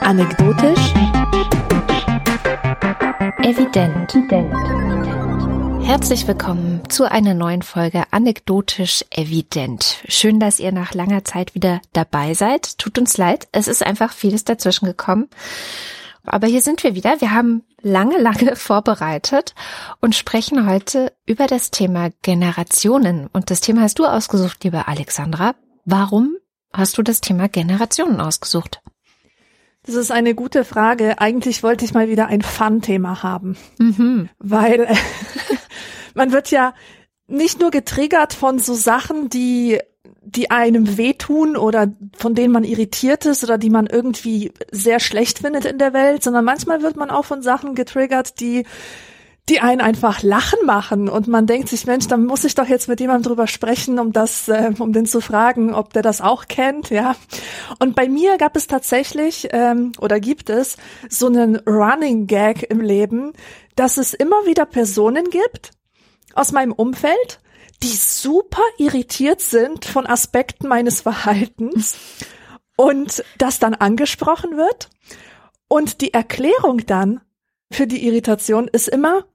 Anekdotisch. Evident. Herzlich willkommen zu einer neuen Folge Anekdotisch Evident. Schön, dass ihr nach langer Zeit wieder dabei seid. Tut uns leid, es ist einfach vieles dazwischen gekommen. Aber hier sind wir wieder. Wir haben lange, lange vorbereitet und sprechen heute über das Thema Generationen. Und das Thema hast du ausgesucht, liebe Alexandra. Warum hast du das Thema Generationen ausgesucht? Das ist eine gute Frage. Eigentlich wollte ich mal wieder ein Fun-Thema haben, mhm. weil man wird ja nicht nur getriggert von so Sachen, die die einem wehtun oder von denen man irritiert ist oder die man irgendwie sehr schlecht findet in der Welt, sondern manchmal wird man auch von Sachen getriggert, die die einen einfach lachen machen und man denkt sich, Mensch, dann muss ich doch jetzt mit jemandem drüber sprechen, um das, äh, um den zu fragen, ob der das auch kennt, ja. Und bei mir gab es tatsächlich ähm, oder gibt es so einen Running Gag im Leben, dass es immer wieder Personen gibt aus meinem Umfeld, die super irritiert sind von Aspekten meines Verhaltens und das dann angesprochen wird und die Erklärung dann für die Irritation ist immer,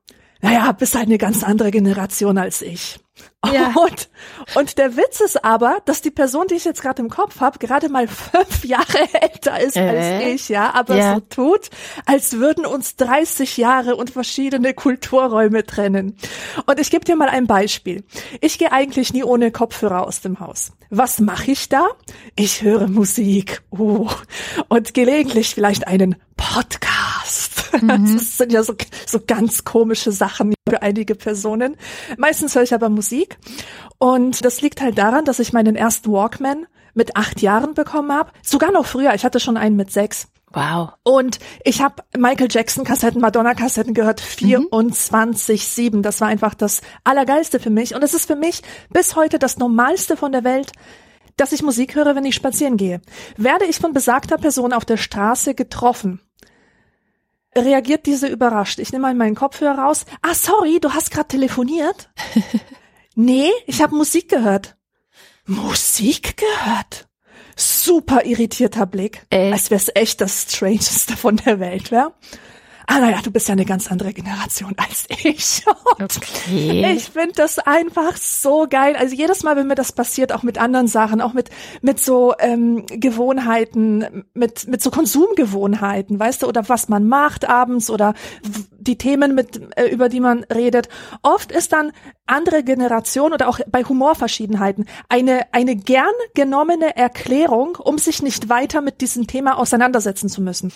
naja, bist halt eine ganz andere Generation als ich. Ja. Und, und der Witz ist aber, dass die Person, die ich jetzt gerade im Kopf habe, gerade mal fünf Jahre älter ist äh? als ich, ja, aber ja. so tut, als würden uns 30 Jahre und verschiedene Kulturräume trennen. Und ich gebe dir mal ein Beispiel. Ich gehe eigentlich nie ohne Kopfhörer aus dem Haus. Was mache ich da? Ich höre Musik. Uh, und gelegentlich vielleicht einen Podcast. Mhm. Das sind ja so, so ganz komische Sachen für einige Personen. Meistens höre ich aber Musik. Und das liegt halt daran, dass ich meinen ersten Walkman mit acht Jahren bekommen habe. Sogar noch früher. Ich hatte schon einen mit sechs. Wow. Und ich habe Michael Jackson Kassetten, Madonna Kassetten gehört 24/7. Mhm. Das war einfach das allergeilste für mich und es ist für mich bis heute das normalste von der Welt, dass ich Musik höre, wenn ich spazieren gehe. Werde ich von besagter Person auf der Straße getroffen, reagiert diese überrascht. Ich nehme mal meinen Kopfhörer raus. Ah, sorry, du hast gerade telefoniert. nee, ich habe Musik gehört. Musik gehört? Super irritierter Blick, äh. als wäre es echt das Strangeste von der Welt, wäre ah naja, du bist ja eine ganz andere Generation als ich. Und okay. Ich finde das einfach so geil. Also jedes Mal, wenn mir das passiert, auch mit anderen Sachen, auch mit mit so ähm, Gewohnheiten, mit mit so Konsumgewohnheiten, weißt du, oder was man macht abends oder die Themen mit äh, über die man redet. Oft ist dann andere Generation oder auch bei Humorverschiedenheiten eine eine gern genommene Erklärung, um sich nicht weiter mit diesem Thema auseinandersetzen zu müssen.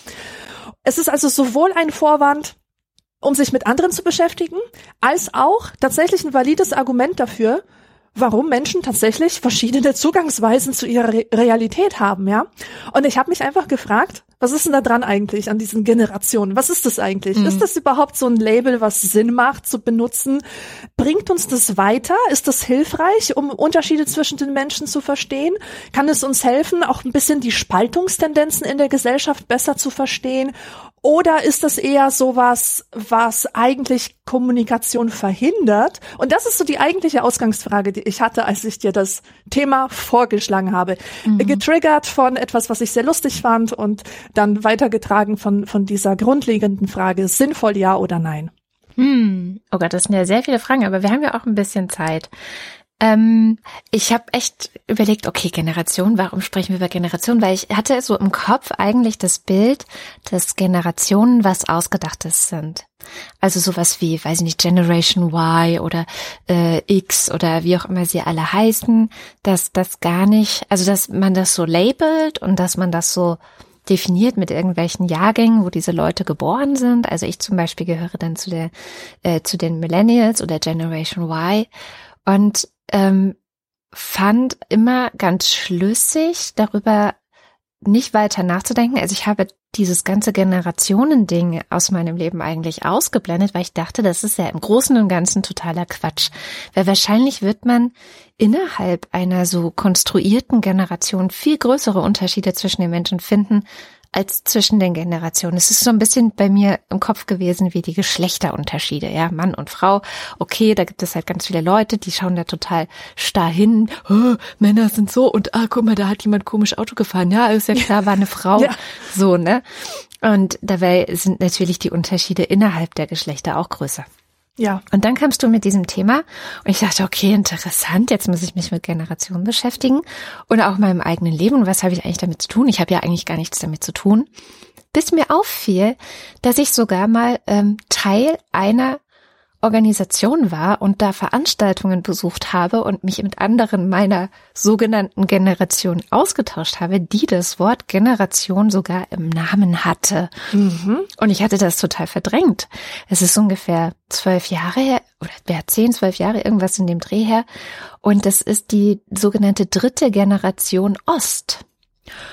Es ist also sowohl ein Vorwand, um sich mit anderen zu beschäftigen, als auch tatsächlich ein valides Argument dafür, warum Menschen tatsächlich verschiedene Zugangsweisen zu ihrer Re Realität haben, ja. Und ich habe mich einfach gefragt, was ist denn da dran eigentlich an diesen Generationen? Was ist das eigentlich? Mhm. Ist das überhaupt so ein Label, was Sinn macht zu benutzen? Bringt uns das weiter? Ist das hilfreich, um Unterschiede zwischen den Menschen zu verstehen? Kann es uns helfen, auch ein bisschen die Spaltungstendenzen in der Gesellschaft besser zu verstehen? Oder ist das eher sowas, was eigentlich Kommunikation verhindert? Und das ist so die eigentliche Ausgangsfrage, die ich hatte, als ich dir das Thema vorgeschlagen habe. Mhm. Getriggert von etwas, was ich sehr lustig fand und dann weitergetragen von, von dieser grundlegenden Frage, sinnvoll ja oder nein? Hm. Oh Gott, das sind ja sehr viele Fragen, aber wir haben ja auch ein bisschen Zeit. Ähm, ich habe echt überlegt, okay, Generation, warum sprechen wir über Generation? Weil ich hatte so im Kopf eigentlich das Bild, dass Generationen was Ausgedachtes sind. Also sowas wie, weiß ich nicht, Generation Y oder äh, X oder wie auch immer sie alle heißen, dass das gar nicht, also dass man das so labelt und dass man das so definiert mit irgendwelchen Jahrgängen, wo diese Leute geboren sind. Also ich zum Beispiel gehöre dann zu der äh, zu den Millennials oder Generation Y und ähm, fand immer ganz schlüssig darüber nicht weiter nachzudenken. Also ich habe dieses ganze Generationending aus meinem Leben eigentlich ausgeblendet, weil ich dachte, das ist ja im Großen und Ganzen totaler Quatsch. Weil wahrscheinlich wird man innerhalb einer so konstruierten Generation viel größere Unterschiede zwischen den Menschen finden, als zwischen den Generationen. Es ist so ein bisschen bei mir im Kopf gewesen wie die Geschlechterunterschiede, ja, Mann und Frau. Okay, da gibt es halt ganz viele Leute, die schauen da total starr hin. Oh, Männer sind so und ah, guck mal, da hat jemand komisch Auto gefahren. Ja, ist ja klar, war eine Frau. ja. So, ne? Und dabei sind natürlich die Unterschiede innerhalb der Geschlechter auch größer. Ja. Und dann kamst du mit diesem Thema und ich dachte, okay, interessant, jetzt muss ich mich mit Generationen beschäftigen und auch meinem eigenen Leben. Was habe ich eigentlich damit zu tun? Ich habe ja eigentlich gar nichts damit zu tun. Bis mir auffiel, dass ich sogar mal ähm, Teil einer Organisation war und da Veranstaltungen besucht habe und mich mit anderen meiner sogenannten Generation ausgetauscht habe, die das Wort Generation sogar im Namen hatte. Mhm. Und ich hatte das total verdrängt. Es ist ungefähr zwölf Jahre her, oder ja, zehn, zwölf Jahre, irgendwas in dem Dreh her. Und das ist die sogenannte dritte Generation Ost.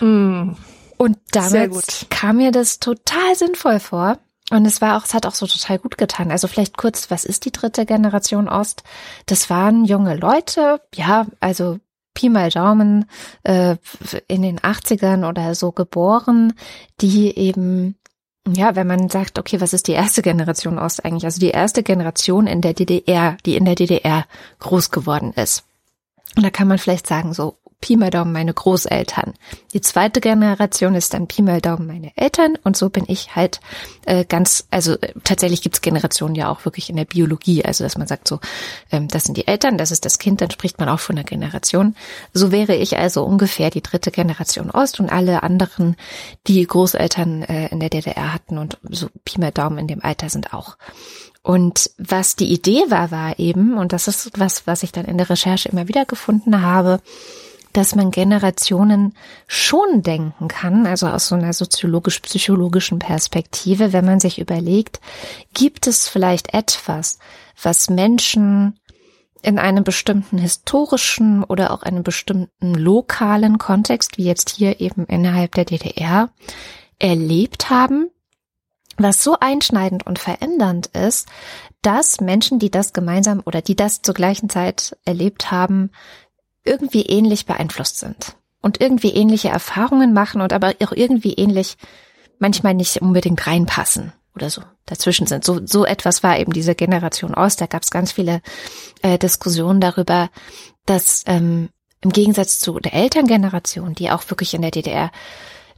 Mhm. Und damals kam mir das total sinnvoll vor und es war auch, es hat auch so total gut getan. Also vielleicht kurz, was ist die dritte Generation Ost? Das waren junge Leute, ja, also Pi mal Daumen, äh, in den 80ern oder so geboren, die eben, ja, wenn man sagt, okay, was ist die erste Generation Ost eigentlich? Also die erste Generation in der DDR, die in der DDR groß geworden ist. Und da kann man vielleicht sagen, so Pi mal Daumen meine Großeltern. Die zweite Generation ist dann Pi mal Daumen meine Eltern und so bin ich halt äh, ganz, also äh, tatsächlich gibt's Generationen ja auch wirklich in der Biologie, also dass man sagt so, ähm, das sind die Eltern, das ist das Kind, dann spricht man auch von einer Generation. So wäre ich also ungefähr die dritte Generation Ost und alle anderen, die Großeltern äh, in der DDR hatten und so Pi mal Daumen in dem Alter sind auch. Und was die Idee war, war eben, und das ist was, was ich dann in der Recherche immer wieder gefunden habe, dass man Generationen schon denken kann, also aus so einer soziologisch-psychologischen Perspektive, wenn man sich überlegt, gibt es vielleicht etwas, was Menschen in einem bestimmten historischen oder auch einem bestimmten lokalen Kontext, wie jetzt hier eben innerhalb der DDR, erlebt haben, was so einschneidend und verändernd ist, dass Menschen, die das gemeinsam oder die das zur gleichen Zeit erlebt haben, irgendwie ähnlich beeinflusst sind und irgendwie ähnliche Erfahrungen machen und aber auch irgendwie ähnlich manchmal nicht unbedingt reinpassen oder so dazwischen sind. So, so etwas war eben diese Generation Ost. Da gab es ganz viele äh, Diskussionen darüber, dass ähm, im Gegensatz zu der Elterngeneration, die auch wirklich in der DDR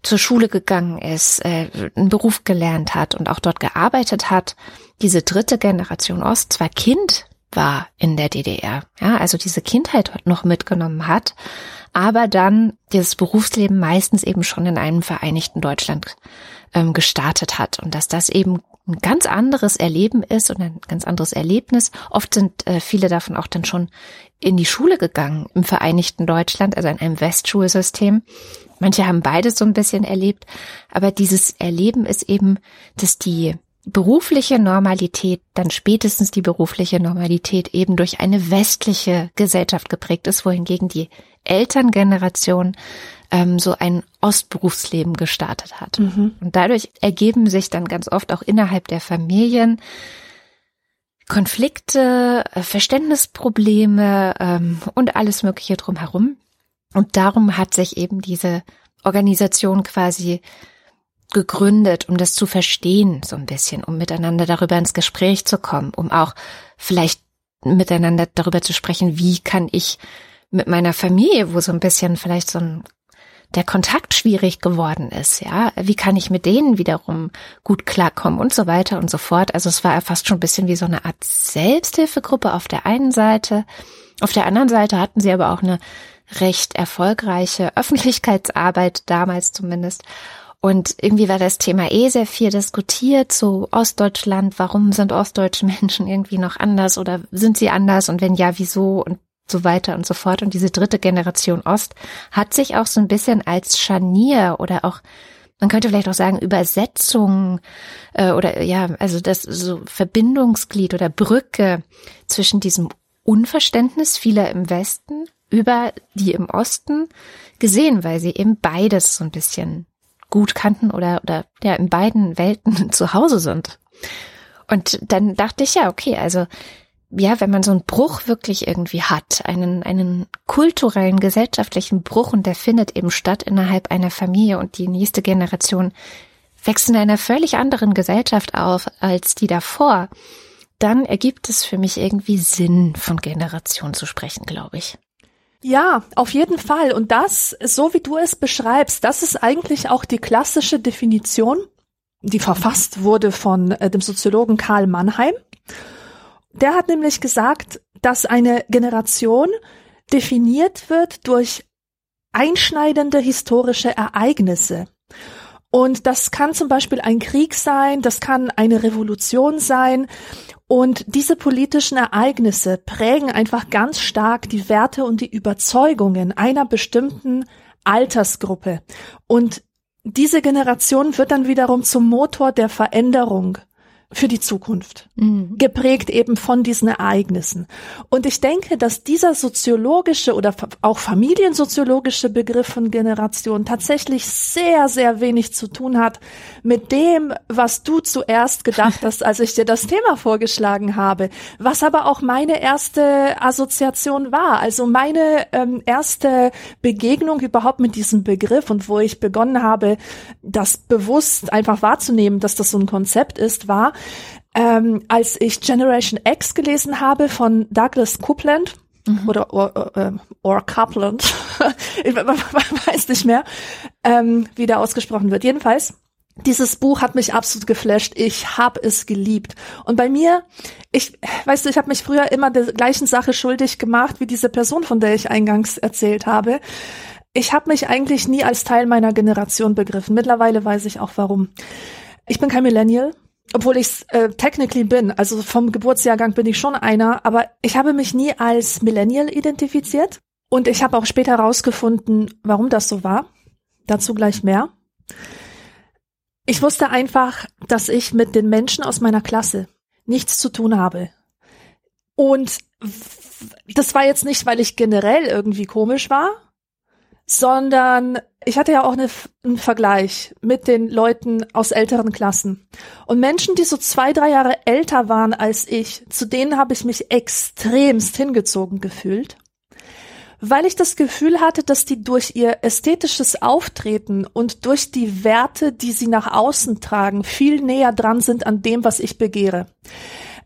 zur Schule gegangen ist, äh, einen Beruf gelernt hat und auch dort gearbeitet hat, diese dritte Generation Ost zwar Kind war in der DDR, ja, also diese Kindheit noch mitgenommen hat, aber dann dieses Berufsleben meistens eben schon in einem vereinigten Deutschland ähm, gestartet hat und dass das eben ein ganz anderes Erleben ist und ein ganz anderes Erlebnis. Oft sind äh, viele davon auch dann schon in die Schule gegangen im vereinigten Deutschland, also in einem Westschulsystem. Manche haben beides so ein bisschen erlebt, aber dieses Erleben ist eben, dass die berufliche Normalität, dann spätestens die berufliche Normalität eben durch eine westliche Gesellschaft geprägt ist, wohingegen die Elterngeneration ähm, so ein Ostberufsleben gestartet hat. Mhm. Und dadurch ergeben sich dann ganz oft auch innerhalb der Familien Konflikte, äh, Verständnisprobleme ähm, und alles Mögliche drumherum. Und darum hat sich eben diese Organisation quasi gegründet, um das zu verstehen, so ein bisschen, um miteinander darüber ins Gespräch zu kommen, um auch vielleicht miteinander darüber zu sprechen, wie kann ich mit meiner Familie, wo so ein bisschen vielleicht so ein der Kontakt schwierig geworden ist, ja, wie kann ich mit denen wiederum gut klarkommen und so weiter und so fort. Also es war fast schon ein bisschen wie so eine Art Selbsthilfegruppe auf der einen Seite. Auf der anderen Seite hatten sie aber auch eine recht erfolgreiche Öffentlichkeitsarbeit, damals zumindest. Und irgendwie war das Thema eh sehr viel diskutiert, so Ostdeutschland, warum sind ostdeutsche Menschen irgendwie noch anders oder sind sie anders und wenn ja, wieso und so weiter und so fort. Und diese dritte Generation Ost hat sich auch so ein bisschen als Scharnier oder auch man könnte vielleicht auch sagen Übersetzung äh, oder ja, also das so Verbindungsglied oder Brücke zwischen diesem Unverständnis vieler im Westen über die im Osten gesehen, weil sie eben beides so ein bisschen gut kannten oder, oder ja in beiden Welten zu Hause sind. Und dann dachte ich ja, okay, also ja, wenn man so einen Bruch wirklich irgendwie hat, einen, einen kulturellen, gesellschaftlichen Bruch und der findet eben statt innerhalb einer Familie und die nächste Generation wächst in einer völlig anderen Gesellschaft auf als die davor, dann ergibt es für mich irgendwie Sinn, von Generation zu sprechen, glaube ich. Ja, auf jeden Fall. Und das, so wie du es beschreibst, das ist eigentlich auch die klassische Definition, die verfasst wurde von äh, dem Soziologen Karl Mannheim. Der hat nämlich gesagt, dass eine Generation definiert wird durch einschneidende historische Ereignisse. Und das kann zum Beispiel ein Krieg sein, das kann eine Revolution sein. Und diese politischen Ereignisse prägen einfach ganz stark die Werte und die Überzeugungen einer bestimmten Altersgruppe. Und diese Generation wird dann wiederum zum Motor der Veränderung für die Zukunft, mhm. geprägt eben von diesen Ereignissen. Und ich denke, dass dieser soziologische oder auch familiensoziologische Begriff von Generation tatsächlich sehr, sehr wenig zu tun hat mit dem, was du zuerst gedacht hast, als ich dir das Thema vorgeschlagen habe, was aber auch meine erste Assoziation war, also meine ähm, erste Begegnung überhaupt mit diesem Begriff und wo ich begonnen habe, das bewusst einfach wahrzunehmen, dass das so ein Konzept ist, war, ähm, als ich Generation X gelesen habe von Douglas Coupland, Mhm. oder or, or, or Coupland, ich weiß nicht mehr, ähm, wie der ausgesprochen wird. Jedenfalls, dieses Buch hat mich absolut geflasht. Ich habe es geliebt. Und bei mir, ich, weißt du, ich habe mich früher immer der gleichen Sache schuldig gemacht wie diese Person, von der ich eingangs erzählt habe. Ich habe mich eigentlich nie als Teil meiner Generation begriffen. Mittlerweile weiß ich auch warum. Ich bin kein Millennial obwohl ich äh, technically bin, also vom Geburtsjahrgang bin ich schon einer, aber ich habe mich nie als Millennial identifiziert und ich habe auch später herausgefunden, warum das so war. Dazu gleich mehr. Ich wusste einfach, dass ich mit den Menschen aus meiner Klasse nichts zu tun habe. Und das war jetzt nicht, weil ich generell irgendwie komisch war, sondern ich hatte ja auch eine, einen Vergleich mit den Leuten aus älteren Klassen. Und Menschen, die so zwei, drei Jahre älter waren als ich, zu denen habe ich mich extremst hingezogen gefühlt, weil ich das Gefühl hatte, dass die durch ihr ästhetisches Auftreten und durch die Werte, die sie nach außen tragen, viel näher dran sind an dem, was ich begehre.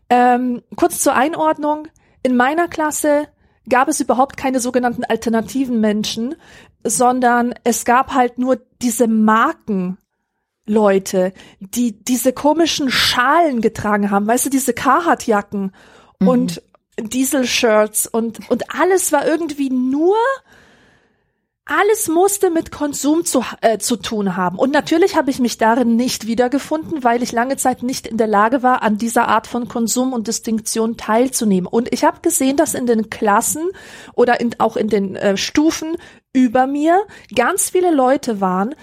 Ähm, kurz zur Einordnung. In meiner Klasse gab es überhaupt keine sogenannten alternativen Menschen, sondern es gab halt nur diese Marken. Leute, die diese komischen Schalen getragen haben, weißt du, diese Carhartt-Jacken mhm. und Diesel-Shirts und, und alles war irgendwie nur alles musste mit Konsum zu, äh, zu tun haben. Und natürlich habe ich mich darin nicht wiedergefunden, weil ich lange Zeit nicht in der Lage war, an dieser Art von Konsum und Distinktion teilzunehmen. Und ich habe gesehen, dass in den Klassen oder in, auch in den äh, Stufen über mir ganz viele Leute waren,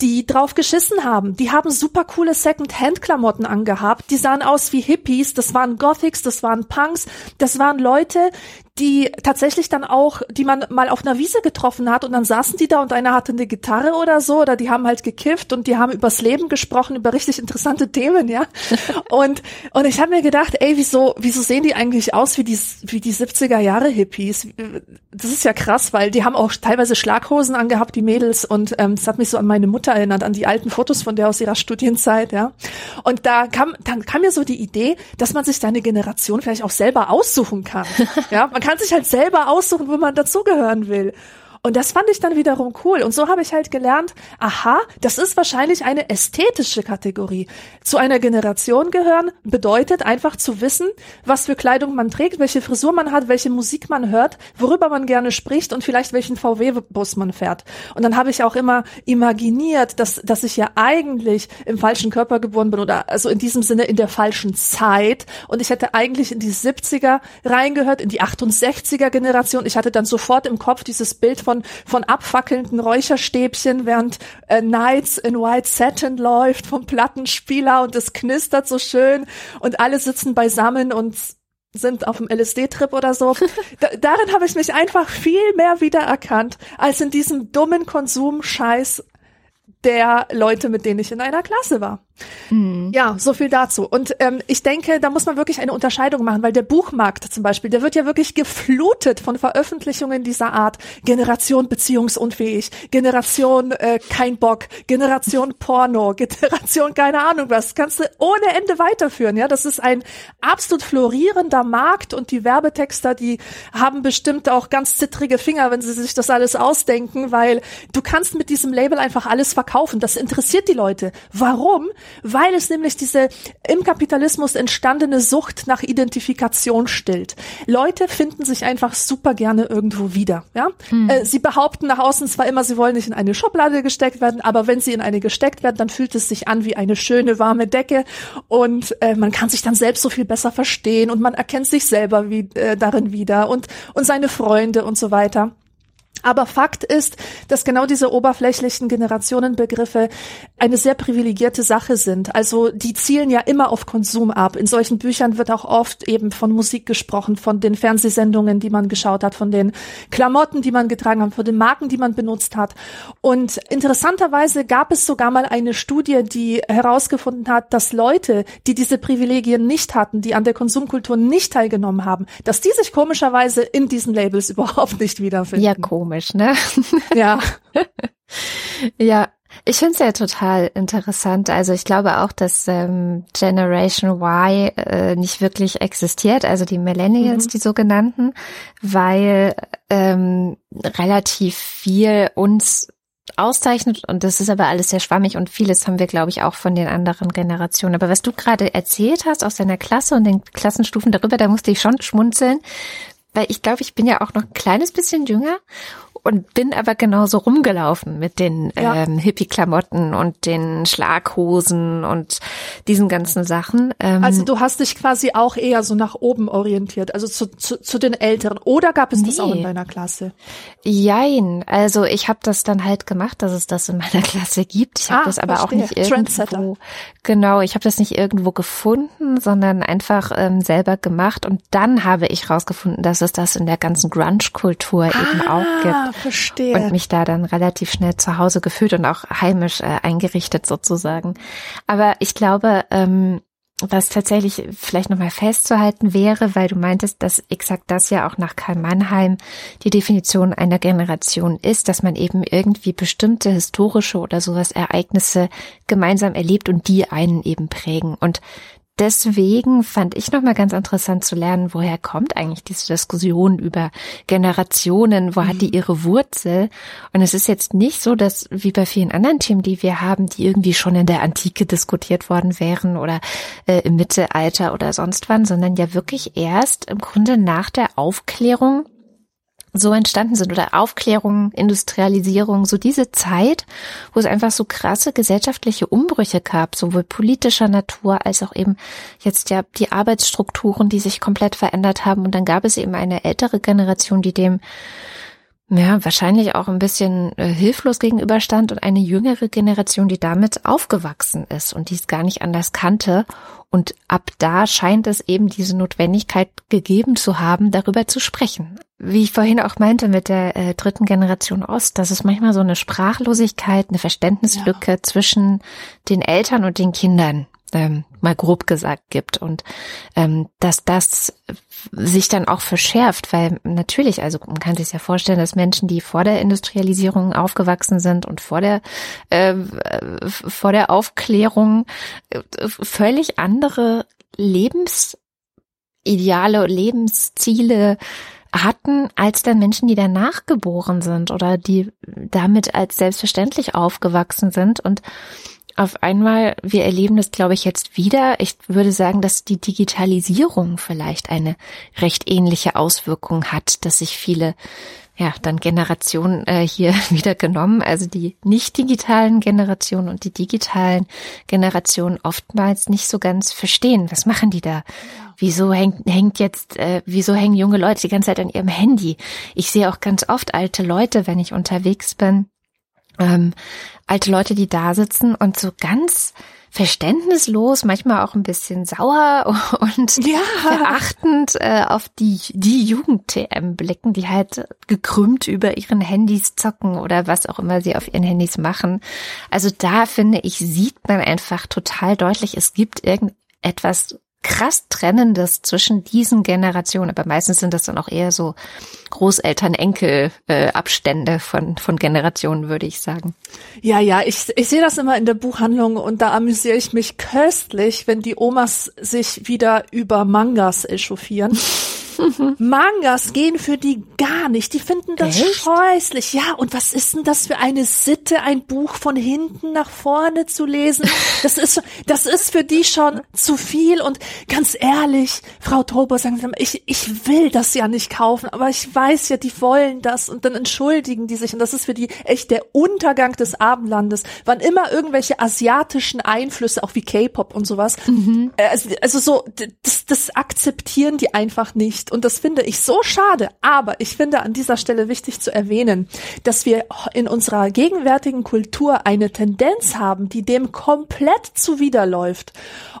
die drauf geschissen haben. Die haben super coole Second-Hand-Klamotten angehabt. Die sahen aus wie Hippies. Das waren Gothics, das waren Punks. Das waren Leute, die tatsächlich dann auch, die man mal auf einer Wiese getroffen hat und dann saßen die da und einer hatte eine Gitarre oder so oder die haben halt gekifft und die haben übers Leben gesprochen, über richtig interessante Themen, ja. und, und ich habe mir gedacht, ey, wieso, wieso sehen die eigentlich aus wie die, wie die 70er Jahre Hippies? Das ist ja krass, weil die haben auch teilweise Schlaghosen angehabt, die Mädels und ähm, das hat mich so an meine Mutter erinnert, an die alten Fotos von der aus ihrer Studienzeit, ja. Und da kam, dann kam mir so die Idee, dass man sich deine Generation vielleicht auch selber aussuchen kann. Ja, man kann sich halt selber aussuchen, wo man dazugehören will. Und das fand ich dann wiederum cool. Und so habe ich halt gelernt, aha, das ist wahrscheinlich eine ästhetische Kategorie. Zu einer Generation gehören bedeutet einfach zu wissen, was für Kleidung man trägt, welche Frisur man hat, welche Musik man hört, worüber man gerne spricht und vielleicht welchen VW-Bus man fährt. Und dann habe ich auch immer imaginiert, dass, dass ich ja eigentlich im falschen Körper geboren bin oder also in diesem Sinne in der falschen Zeit. Und ich hätte eigentlich in die 70er reingehört, in die 68er Generation. Ich hatte dann sofort im Kopf dieses Bild von von, von abfackelnden Räucherstäbchen, während äh, Nights in White Satin läuft vom Plattenspieler und es knistert so schön und alle sitzen beisammen und sind auf dem LSD-Trip oder so. Da, darin habe ich mich einfach viel mehr wiedererkannt als in diesem dummen Konsum-Scheiß der Leute, mit denen ich in einer Klasse war. Mhm. Ja, so viel dazu. Und ähm, ich denke, da muss man wirklich eine Unterscheidung machen, weil der Buchmarkt zum Beispiel, der wird ja wirklich geflutet von Veröffentlichungen dieser Art. Generation beziehungsunfähig, Generation äh, kein Bock, Generation Porno, Generation keine Ahnung was. Kannst du ohne Ende weiterführen. Ja, das ist ein absolut florierender Markt und die Werbetexter, die haben bestimmt auch ganz zittrige Finger, wenn sie sich das alles ausdenken, weil du kannst mit diesem Label einfach alles verkaufen. Das interessiert die Leute. Warum? weil es nämlich diese im Kapitalismus entstandene Sucht nach Identifikation stillt. Leute finden sich einfach super gerne irgendwo wieder. Ja? Mhm. Äh, sie behaupten nach außen zwar immer, sie wollen nicht in eine Schublade gesteckt werden, aber wenn sie in eine gesteckt werden, dann fühlt es sich an wie eine schöne warme Decke und äh, man kann sich dann selbst so viel besser verstehen und man erkennt sich selber wie, äh, darin wieder und und seine Freunde und so weiter. Aber Fakt ist, dass genau diese oberflächlichen Generationenbegriffe eine sehr privilegierte Sache sind. Also die zielen ja immer auf Konsum ab. In solchen Büchern wird auch oft eben von Musik gesprochen, von den Fernsehsendungen, die man geschaut hat, von den Klamotten, die man getragen hat, von den Marken, die man benutzt hat. Und interessanterweise gab es sogar mal eine Studie, die herausgefunden hat, dass Leute, die diese Privilegien nicht hatten, die an der Konsumkultur nicht teilgenommen haben, dass die sich komischerweise in diesen Labels überhaupt nicht wiederfinden. Ja, komisch komisch, ne? Ja. ja, ich finde es ja total interessant. Also ich glaube auch, dass ähm, Generation Y äh, nicht wirklich existiert, also die Millennials, mhm. die sogenannten, weil ähm, relativ viel uns auszeichnet und das ist aber alles sehr schwammig und vieles haben wir, glaube ich, auch von den anderen Generationen. Aber was du gerade erzählt hast aus deiner Klasse und den Klassenstufen darüber, da musste ich schon schmunzeln, weil ich glaube, ich bin ja auch noch ein kleines bisschen jünger und bin aber genauso rumgelaufen mit den ja. ähm, Hippie-Klamotten und den Schlaghosen und diesen ganzen Sachen. Ähm, also du hast dich quasi auch eher so nach oben orientiert, also zu, zu, zu den Älteren. Oder gab es nee. das auch in deiner Klasse? Jein, also ich habe das dann halt gemacht, dass es das in meiner Klasse gibt. Ich habe ah, das aber verstehe. auch nicht irgendwo. Genau, ich habe das nicht irgendwo gefunden, sondern einfach ähm, selber gemacht und dann habe ich rausgefunden, dass es das in der ganzen Grunge-Kultur ah, eben auch gibt verstehe. Und mich da dann relativ schnell zu Hause gefühlt und auch heimisch äh, eingerichtet sozusagen. Aber ich glaube, ähm, was tatsächlich vielleicht nochmal festzuhalten wäre, weil du meintest, dass exakt das ja auch nach Karl Mannheim die Definition einer Generation ist, dass man eben irgendwie bestimmte historische oder sowas Ereignisse gemeinsam erlebt und die einen eben prägen. Und deswegen fand ich nochmal ganz interessant zu lernen, woher kommt eigentlich diese Diskussion über Generationen, wo mhm. hat die mhm. ihre Wurzel? Und es ist jetzt nicht so, dass wie bei vielen anderen Themen, die wir haben, die irgendwie schon in der Antike diskutiert worden wären oder äh, im Mittelalter oder sonst wann, sondern ja wirklich erst im Grunde nach der Aufklärung so entstanden sind oder Aufklärung, Industrialisierung, so diese Zeit, wo es einfach so krasse gesellschaftliche Umbrüche gab, sowohl politischer Natur als auch eben jetzt ja die Arbeitsstrukturen, die sich komplett verändert haben. Und dann gab es eben eine ältere Generation, die dem ja, wahrscheinlich auch ein bisschen äh, hilflos gegenüberstand und eine jüngere Generation, die damit aufgewachsen ist und die es gar nicht anders kannte. Und ab da scheint es eben diese Notwendigkeit gegeben zu haben, darüber zu sprechen. Wie ich vorhin auch meinte mit der äh, dritten Generation Ost, dass es manchmal so eine Sprachlosigkeit, eine Verständnislücke ja. zwischen den Eltern und den Kindern ähm, mal grob gesagt gibt. Und ähm, dass das sich dann auch verschärft, weil natürlich, also man kann sich ja vorstellen, dass Menschen, die vor der Industrialisierung aufgewachsen sind und vor der äh, vor der Aufklärung äh, völlig andere Lebensideale, Lebensziele hatten als dann Menschen, die danach geboren sind oder die damit als selbstverständlich aufgewachsen sind. Und auf einmal, wir erleben das, glaube ich, jetzt wieder. Ich würde sagen, dass die Digitalisierung vielleicht eine recht ähnliche Auswirkung hat, dass sich viele, ja, dann Generationen äh, hier wieder genommen, also die nicht digitalen Generationen und die digitalen Generationen oftmals nicht so ganz verstehen. Was machen die da? Wieso hängt, hängt jetzt, äh, wieso hängen junge Leute die ganze Zeit an ihrem Handy? Ich sehe auch ganz oft alte Leute, wenn ich unterwegs bin, ähm, alte Leute, die da sitzen und so ganz verständnislos, manchmal auch ein bisschen sauer und ja. verachtend äh, auf die, die Jugend-TM blicken, die halt gekrümmt über ihren Handys zocken oder was auch immer sie auf ihren Handys machen. Also da finde ich, sieht man einfach total deutlich, es gibt irgendetwas krass Trennendes zwischen diesen Generationen, aber meistens sind das dann auch eher so Großeltern-Enkel-Abstände von, von Generationen, würde ich sagen. Ja, ja, ich, ich sehe das immer in der Buchhandlung und da amüsiere ich mich köstlich, wenn die Omas sich wieder über Mangas echauffieren. Mangas gehen für die gar nicht. Die finden das Echt? scheußlich. Ja, und was ist denn das für eine Sitte, ein Buch von hinten nach vorne zu lesen? Das ist, das ist für die schon zu viel. Und ganz ehrlich, Frau Tober, sagen Sie mal, ich, ich will das ja nicht kaufen, aber ich weiß ja, die wollen das und dann entschuldigen die sich. Und das ist für die echt der Untergang des Abendlandes. Wann immer irgendwelche asiatischen Einflüsse, auch wie K-Pop und sowas, mhm. Äh, also, also so, das, das akzeptieren die einfach nicht nicht. Und das finde ich so schade. Aber ich finde an dieser Stelle wichtig zu erwähnen, dass wir in unserer gegenwärtigen Kultur eine Tendenz haben, die dem komplett zuwiderläuft.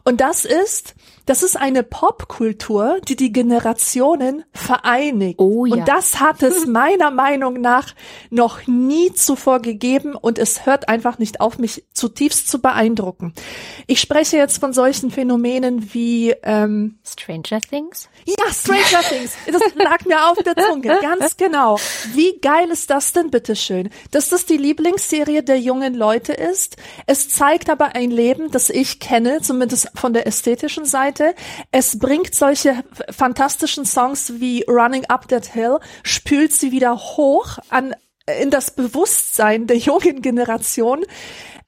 Und das ist, das ist eine Popkultur, die die Generationen vereinigt. Oh, ja. Und das hat es meiner Meinung nach noch nie zuvor gegeben und es hört einfach nicht auf, mich zutiefst zu beeindrucken. Ich spreche jetzt von solchen Phänomenen wie ähm, Stranger Things. Ja, Stranger Things. Das lag mir auf der Zunge, ganz genau. Wie geil ist das denn, bitteschön? Dass das die Lieblingsserie der jungen Leute ist. Es zeigt aber ein Leben, das ich kenne, zumindest von der ästhetischen Seite Seite. Es bringt solche fantastischen Songs wie Running Up That Hill, spült sie wieder hoch an, in das Bewusstsein der jungen Generation.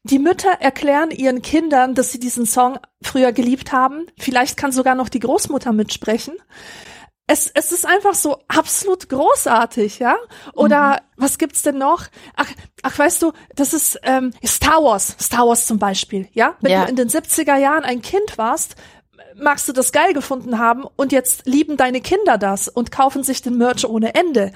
Die Mütter erklären ihren Kindern, dass sie diesen Song früher geliebt haben. Vielleicht kann sogar noch die Großmutter mitsprechen. Es, es ist einfach so absolut großartig, ja? Oder mhm. was gibt's denn noch? Ach, ach, weißt du, das ist ähm, Star Wars, Star Wars zum Beispiel, ja? Wenn ja. du in den 70er Jahren ein Kind warst, magst du das geil gefunden haben und jetzt lieben deine Kinder das und kaufen sich den Merch ohne Ende.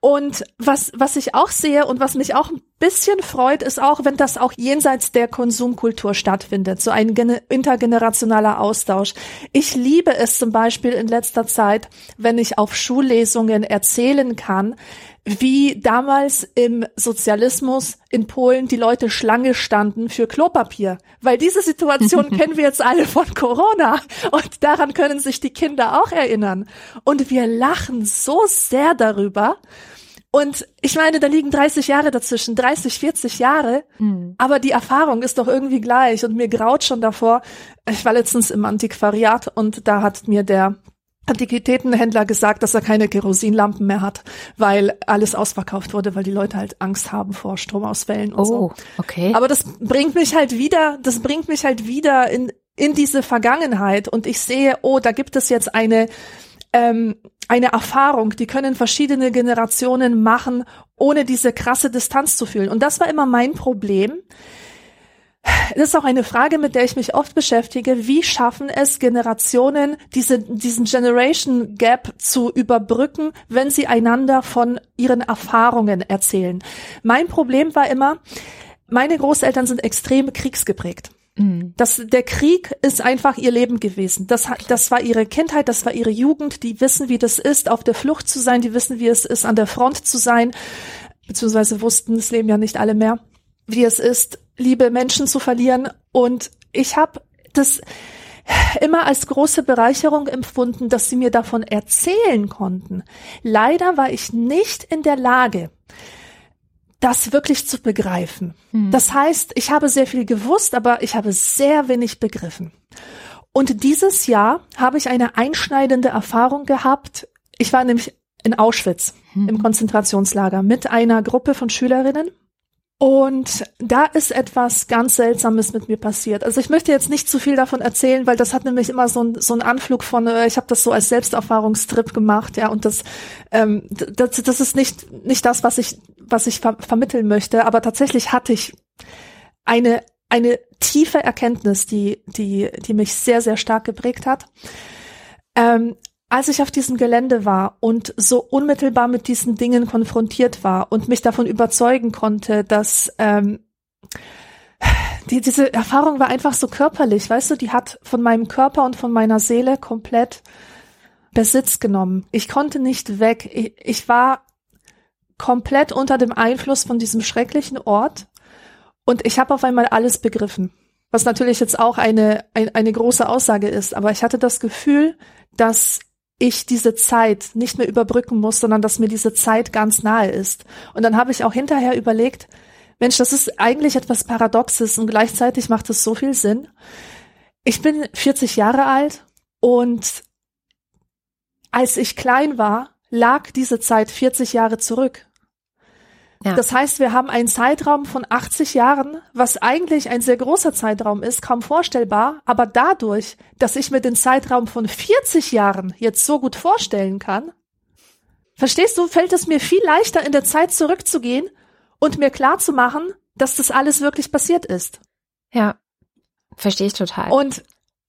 Und was, was ich auch sehe und was mich auch ein bisschen freut, ist auch, wenn das auch jenseits der Konsumkultur stattfindet, so ein intergenerationaler Austausch. Ich liebe es zum Beispiel in letzter Zeit, wenn ich auf Schullesungen erzählen kann, wie damals im Sozialismus in Polen die Leute Schlange standen für Klopapier. Weil diese Situation kennen wir jetzt alle von Corona und daran können sich die Kinder auch erinnern. Und wir lachen so sehr darüber. Und ich meine, da liegen 30 Jahre dazwischen, 30, 40 Jahre, mhm. aber die Erfahrung ist doch irgendwie gleich und mir graut schon davor. Ich war letztens im Antiquariat und da hat mir der Antiquitätenhändler gesagt, dass er keine Kerosinlampen mehr hat, weil alles ausverkauft wurde, weil die Leute halt Angst haben vor Stromausfällen und oh, so. okay. Aber das bringt mich halt wieder, das bringt mich halt wieder in, in diese Vergangenheit und ich sehe, oh, da gibt es jetzt eine, ähm, eine Erfahrung, die können verschiedene Generationen machen, ohne diese krasse Distanz zu fühlen. Und das war immer mein Problem das ist auch eine Frage, mit der ich mich oft beschäftige. Wie schaffen es Generationen, diese, diesen Generation Gap zu überbrücken, wenn sie einander von ihren Erfahrungen erzählen? Mein Problem war immer, meine Großeltern sind extrem kriegsgeprägt. Mhm. Das, der Krieg ist einfach ihr Leben gewesen. Das, das war ihre Kindheit, das war ihre Jugend. Die wissen, wie das ist, auf der Flucht zu sein. Die wissen, wie es ist, an der Front zu sein. Beziehungsweise wussten es leben ja nicht alle mehr, wie es ist, liebe Menschen zu verlieren. Und ich habe das immer als große Bereicherung empfunden, dass sie mir davon erzählen konnten. Leider war ich nicht in der Lage, das wirklich zu begreifen. Hm. Das heißt, ich habe sehr viel gewusst, aber ich habe sehr wenig begriffen. Und dieses Jahr habe ich eine einschneidende Erfahrung gehabt. Ich war nämlich in Auschwitz hm. im Konzentrationslager mit einer Gruppe von Schülerinnen und da ist etwas ganz Seltsames mit mir passiert. Also ich möchte jetzt nicht zu viel davon erzählen, weil das hat nämlich immer so ein, so ein Anflug von, äh, ich habe das so als Selbsterfahrungstrip gemacht, ja, und das, ähm, das, das ist nicht, nicht das, was ich, was ich ver vermitteln möchte, aber tatsächlich hatte ich eine, eine tiefe Erkenntnis, die, die, die mich sehr, sehr stark geprägt hat. Ähm, als ich auf diesem Gelände war und so unmittelbar mit diesen Dingen konfrontiert war und mich davon überzeugen konnte, dass ähm, die, diese Erfahrung war einfach so körperlich, weißt du, die hat von meinem Körper und von meiner Seele komplett Besitz genommen. Ich konnte nicht weg. Ich, ich war komplett unter dem Einfluss von diesem schrecklichen Ort und ich habe auf einmal alles begriffen. Was natürlich jetzt auch eine, ein, eine große Aussage ist, aber ich hatte das Gefühl, dass ich diese Zeit nicht mehr überbrücken muss, sondern dass mir diese Zeit ganz nahe ist. Und dann habe ich auch hinterher überlegt, Mensch, das ist eigentlich etwas Paradoxes und gleichzeitig macht es so viel Sinn. Ich bin 40 Jahre alt und als ich klein war, lag diese Zeit 40 Jahre zurück. Ja. Das heißt, wir haben einen Zeitraum von 80 Jahren, was eigentlich ein sehr großer Zeitraum ist, kaum vorstellbar, aber dadurch, dass ich mir den Zeitraum von 40 Jahren jetzt so gut vorstellen kann, verstehst du, fällt es mir viel leichter in der Zeit zurückzugehen und mir klar zu machen, dass das alles wirklich passiert ist. Ja, verstehe ich total. Und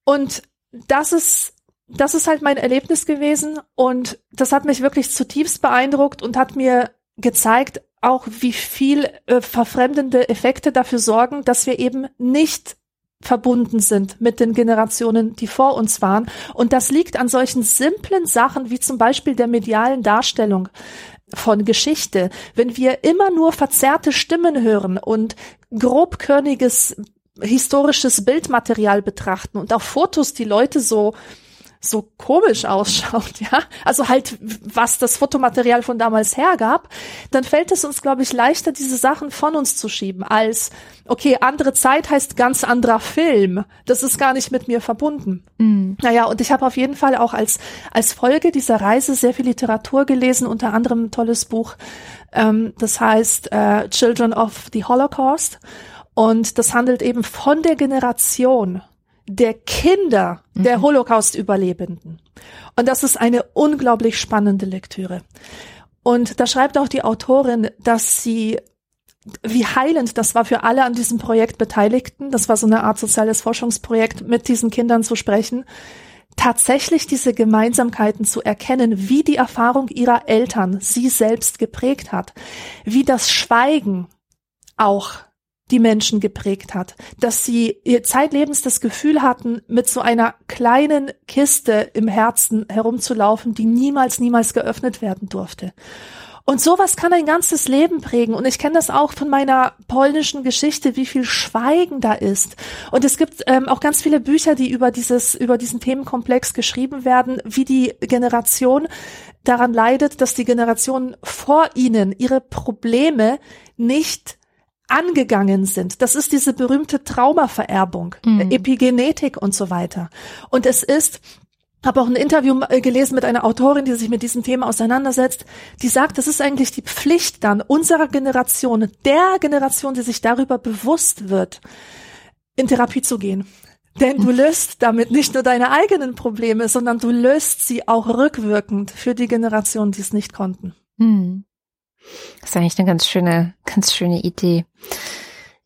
und das ist das ist halt mein Erlebnis gewesen und das hat mich wirklich zutiefst beeindruckt und hat mir gezeigt, auch wie viel äh, verfremdende Effekte dafür sorgen, dass wir eben nicht verbunden sind mit den Generationen, die vor uns waren. Und das liegt an solchen simplen Sachen wie zum Beispiel der medialen Darstellung von Geschichte. Wenn wir immer nur verzerrte Stimmen hören und grobkörniges historisches Bildmaterial betrachten und auf Fotos die Leute so so komisch ausschaut, ja, also halt, was das Fotomaterial von damals hergab, dann fällt es uns, glaube ich, leichter, diese Sachen von uns zu schieben, als, okay, andere Zeit heißt ganz anderer Film. Das ist gar nicht mit mir verbunden. Mhm. Naja, und ich habe auf jeden Fall auch als, als Folge dieser Reise sehr viel Literatur gelesen, unter anderem ein tolles Buch, ähm, das heißt äh, Children of the Holocaust. Und das handelt eben von der Generation der Kinder der mhm. Holocaust-Überlebenden. Und das ist eine unglaublich spannende Lektüre. Und da schreibt auch die Autorin, dass sie wie heilend das war für alle an diesem Projekt Beteiligten. Das war so eine Art soziales Forschungsprojekt, mit diesen Kindern zu sprechen. Tatsächlich diese Gemeinsamkeiten zu erkennen, wie die Erfahrung ihrer Eltern sie selbst geprägt hat, wie das Schweigen auch die Menschen geprägt hat, dass sie ihr zeitlebens das Gefühl hatten, mit so einer kleinen Kiste im Herzen herumzulaufen, die niemals, niemals geöffnet werden durfte. Und sowas kann ein ganzes Leben prägen. Und ich kenne das auch von meiner polnischen Geschichte, wie viel Schweigen da ist. Und es gibt ähm, auch ganz viele Bücher, die über dieses, über diesen Themenkomplex geschrieben werden, wie die Generation daran leidet, dass die Generation vor ihnen ihre Probleme nicht angegangen sind. Das ist diese berühmte Traumavererbung, mhm. Epigenetik und so weiter. Und es ist habe auch ein Interview äh, gelesen mit einer Autorin, die sich mit diesem Thema auseinandersetzt, die sagt, das ist eigentlich die Pflicht dann unserer Generation, der Generation, die sich darüber bewusst wird, in Therapie zu gehen. Denn du löst damit nicht nur deine eigenen Probleme, sondern du löst sie auch rückwirkend für die Generation, die es nicht konnten. Hm. Das ist eigentlich eine ganz schöne, ganz schöne Idee.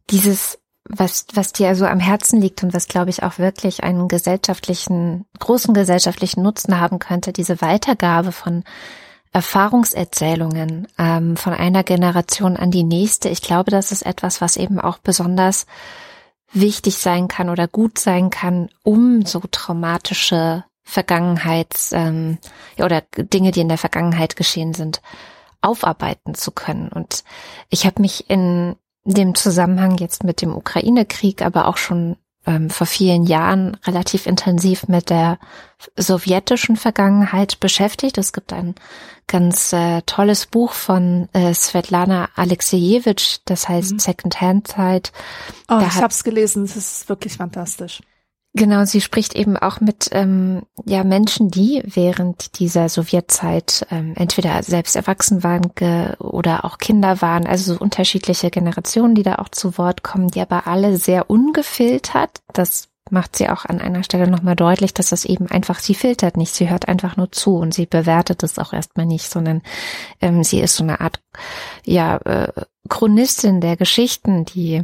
Dieses, was, was dir also am Herzen liegt und was, glaube ich, auch wirklich einen gesellschaftlichen, großen gesellschaftlichen Nutzen haben könnte, diese Weitergabe von Erfahrungserzählungen ähm, von einer Generation an die nächste. Ich glaube, das ist etwas, was eben auch besonders wichtig sein kann oder gut sein kann, um so traumatische Vergangenheits ähm, oder Dinge, die in der Vergangenheit geschehen sind, aufarbeiten zu können. Und ich habe mich in dem Zusammenhang jetzt mit dem Ukraine-Krieg, aber auch schon ähm, vor vielen Jahren relativ intensiv mit der sowjetischen Vergangenheit beschäftigt. Es gibt ein ganz äh, tolles Buch von äh, Svetlana Alexejewitsch, das heißt mhm. Second-Hand-Zeit. Oh, ich habe es gelesen, es ist wirklich fantastisch. Genau, sie spricht eben auch mit ähm, ja Menschen, die während dieser Sowjetzeit ähm, entweder selbst erwachsen waren oder auch Kinder waren, also so unterschiedliche Generationen, die da auch zu Wort kommen, die aber alle sehr ungefiltert. Das macht sie auch an einer Stelle nochmal deutlich, dass das eben einfach, sie filtert nicht, sie hört einfach nur zu und sie bewertet es auch erstmal nicht, sondern ähm, sie ist so eine Art, ja, äh, Chronistin der Geschichten, die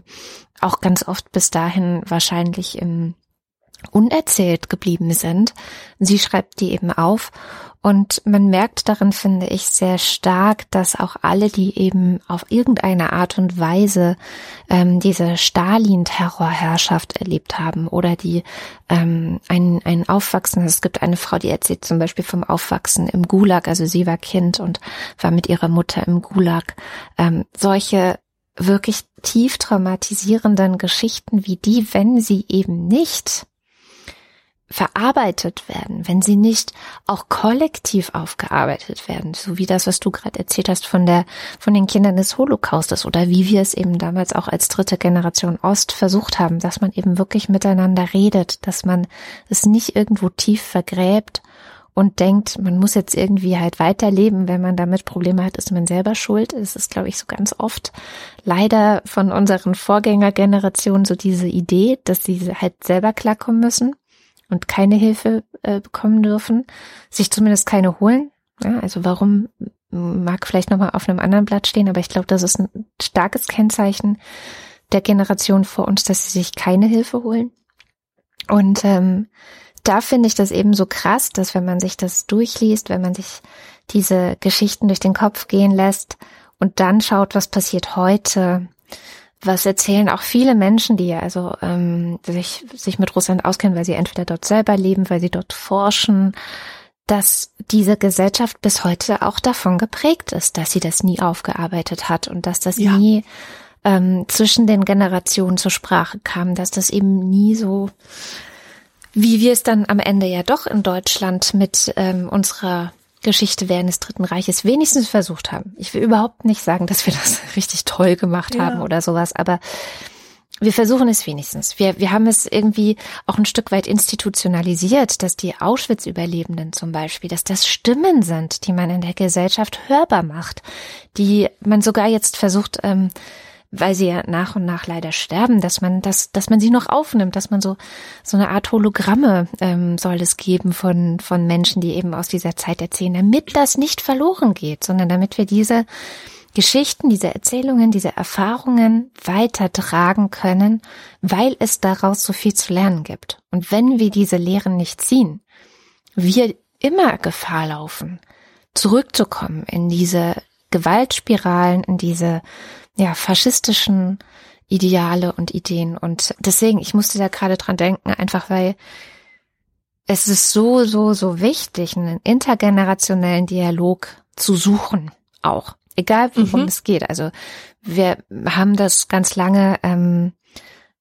auch ganz oft bis dahin wahrscheinlich im unerzählt geblieben sind. Sie schreibt die eben auf und man merkt darin, finde ich, sehr stark, dass auch alle, die eben auf irgendeine Art und Weise ähm, diese Stalin-Terrorherrschaft erlebt haben oder die ähm, ein, ein Aufwachsen, es gibt eine Frau, die erzählt zum Beispiel vom Aufwachsen im Gulag, also sie war Kind und war mit ihrer Mutter im Gulag. Ähm, solche wirklich tief traumatisierenden Geschichten wie die, wenn sie eben nicht verarbeitet werden, wenn sie nicht auch kollektiv aufgearbeitet werden, so wie das, was du gerade erzählt hast von der, von den Kindern des Holocaustes oder wie wir es eben damals auch als dritte Generation Ost versucht haben, dass man eben wirklich miteinander redet, dass man es nicht irgendwo tief vergräbt und denkt, man muss jetzt irgendwie halt weiterleben, wenn man damit Probleme hat, ist man selber schuld. Es ist, glaube ich, so ganz oft leider von unseren Vorgängergenerationen so diese Idee, dass sie halt selber klarkommen müssen und keine Hilfe äh, bekommen dürfen, sich zumindest keine holen. Ja, also warum mag vielleicht nochmal auf einem anderen Blatt stehen, aber ich glaube, das ist ein starkes Kennzeichen der Generation vor uns, dass sie sich keine Hilfe holen. Und ähm, da finde ich das eben so krass, dass wenn man sich das durchliest, wenn man sich diese Geschichten durch den Kopf gehen lässt und dann schaut, was passiert heute, was erzählen auch viele Menschen, die ja also ähm, sich, sich mit Russland auskennen, weil sie entweder dort selber leben, weil sie dort forschen, dass diese Gesellschaft bis heute auch davon geprägt ist, dass sie das nie aufgearbeitet hat und dass das ja. nie ähm, zwischen den Generationen zur Sprache kam, dass das eben nie so, wie wir es dann am Ende ja doch in Deutschland mit ähm, unserer Geschichte während des Dritten Reiches wenigstens versucht haben. Ich will überhaupt nicht sagen, dass wir das richtig toll gemacht ja. haben oder sowas, aber wir versuchen es wenigstens. Wir, wir haben es irgendwie auch ein Stück weit institutionalisiert, dass die Auschwitz-Überlebenden zum Beispiel, dass das Stimmen sind, die man in der Gesellschaft hörbar macht, die man sogar jetzt versucht, ähm, weil sie ja nach und nach leider sterben, dass man das, dass man sie noch aufnimmt, dass man so so eine Art Hologramme ähm, soll es geben von von Menschen, die eben aus dieser Zeit erzählen, damit das nicht verloren geht, sondern damit wir diese Geschichten, diese Erzählungen, diese Erfahrungen weitertragen können, weil es daraus so viel zu lernen gibt. Und wenn wir diese Lehren nicht ziehen, wir immer Gefahr laufen, zurückzukommen in diese Gewaltspiralen, in diese ja, faschistischen Ideale und Ideen. Und deswegen, ich musste da gerade dran denken, einfach weil es ist so, so, so wichtig, einen intergenerationellen Dialog zu suchen, auch. Egal, worum mhm. es geht. Also wir haben das ganz lange ähm,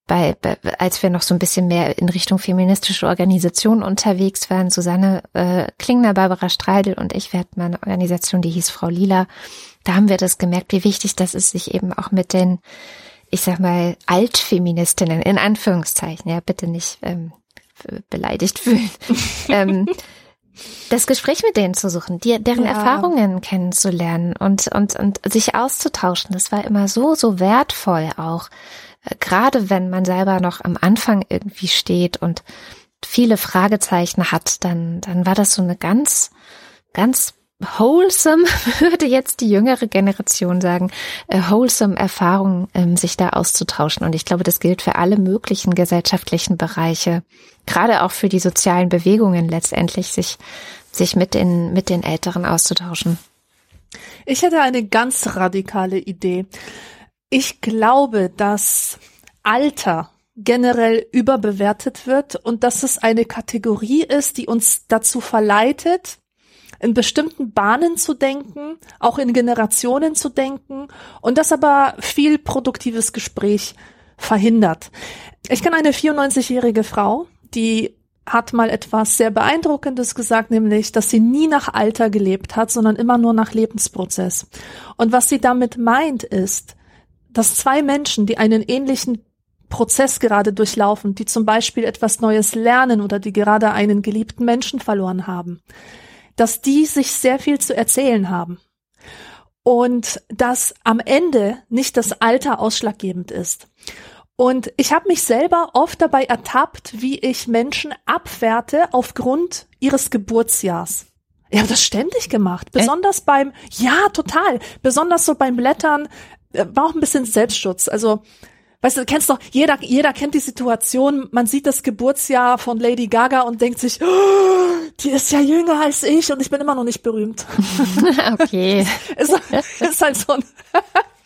bei, bei, als wir noch so ein bisschen mehr in Richtung feministische Organisationen unterwegs waren, Susanne äh, Klingner, Barbara Streidel und ich, wir hatten mal eine Organisation, die hieß Frau Lila. Da haben wir das gemerkt, wie wichtig das ist, sich eben auch mit den, ich sag mal, Altfeministinnen, in Anführungszeichen, ja, bitte nicht ähm, beleidigt fühlen, ähm, das Gespräch mit denen zu suchen, die, deren ja. Erfahrungen kennenzulernen und, und, und sich auszutauschen. Das war immer so, so wertvoll auch gerade wenn man selber noch am Anfang irgendwie steht und viele Fragezeichen hat, dann, dann war das so eine ganz, ganz wholesome, würde jetzt die jüngere Generation sagen, äh, wholesome Erfahrung, ähm, sich da auszutauschen. Und ich glaube, das gilt für alle möglichen gesellschaftlichen Bereiche, gerade auch für die sozialen Bewegungen letztendlich, sich, sich mit den, mit den Älteren auszutauschen. Ich hätte eine ganz radikale Idee. Ich glaube, dass Alter generell überbewertet wird und dass es eine Kategorie ist, die uns dazu verleitet, in bestimmten Bahnen zu denken, auch in Generationen zu denken und das aber viel produktives Gespräch verhindert. Ich kenne eine 94-jährige Frau, die hat mal etwas sehr Beeindruckendes gesagt, nämlich, dass sie nie nach Alter gelebt hat, sondern immer nur nach Lebensprozess. Und was sie damit meint ist, dass zwei Menschen, die einen ähnlichen Prozess gerade durchlaufen, die zum Beispiel etwas Neues lernen oder die gerade einen geliebten Menschen verloren haben, dass die sich sehr viel zu erzählen haben. Und dass am Ende nicht das Alter ausschlaggebend ist. Und ich habe mich selber oft dabei ertappt, wie ich Menschen abwerte aufgrund ihres Geburtsjahrs. Ich habe das ständig gemacht, besonders äh? beim, ja, total, besonders so beim Blättern, äh, war auch ein bisschen Selbstschutz. Also Weißt du, kennst doch, jeder, jeder kennt die Situation, man sieht das Geburtsjahr von Lady Gaga und denkt sich, oh, die ist ja jünger als ich und ich bin immer noch nicht berühmt. okay. ist, ist halt so ein,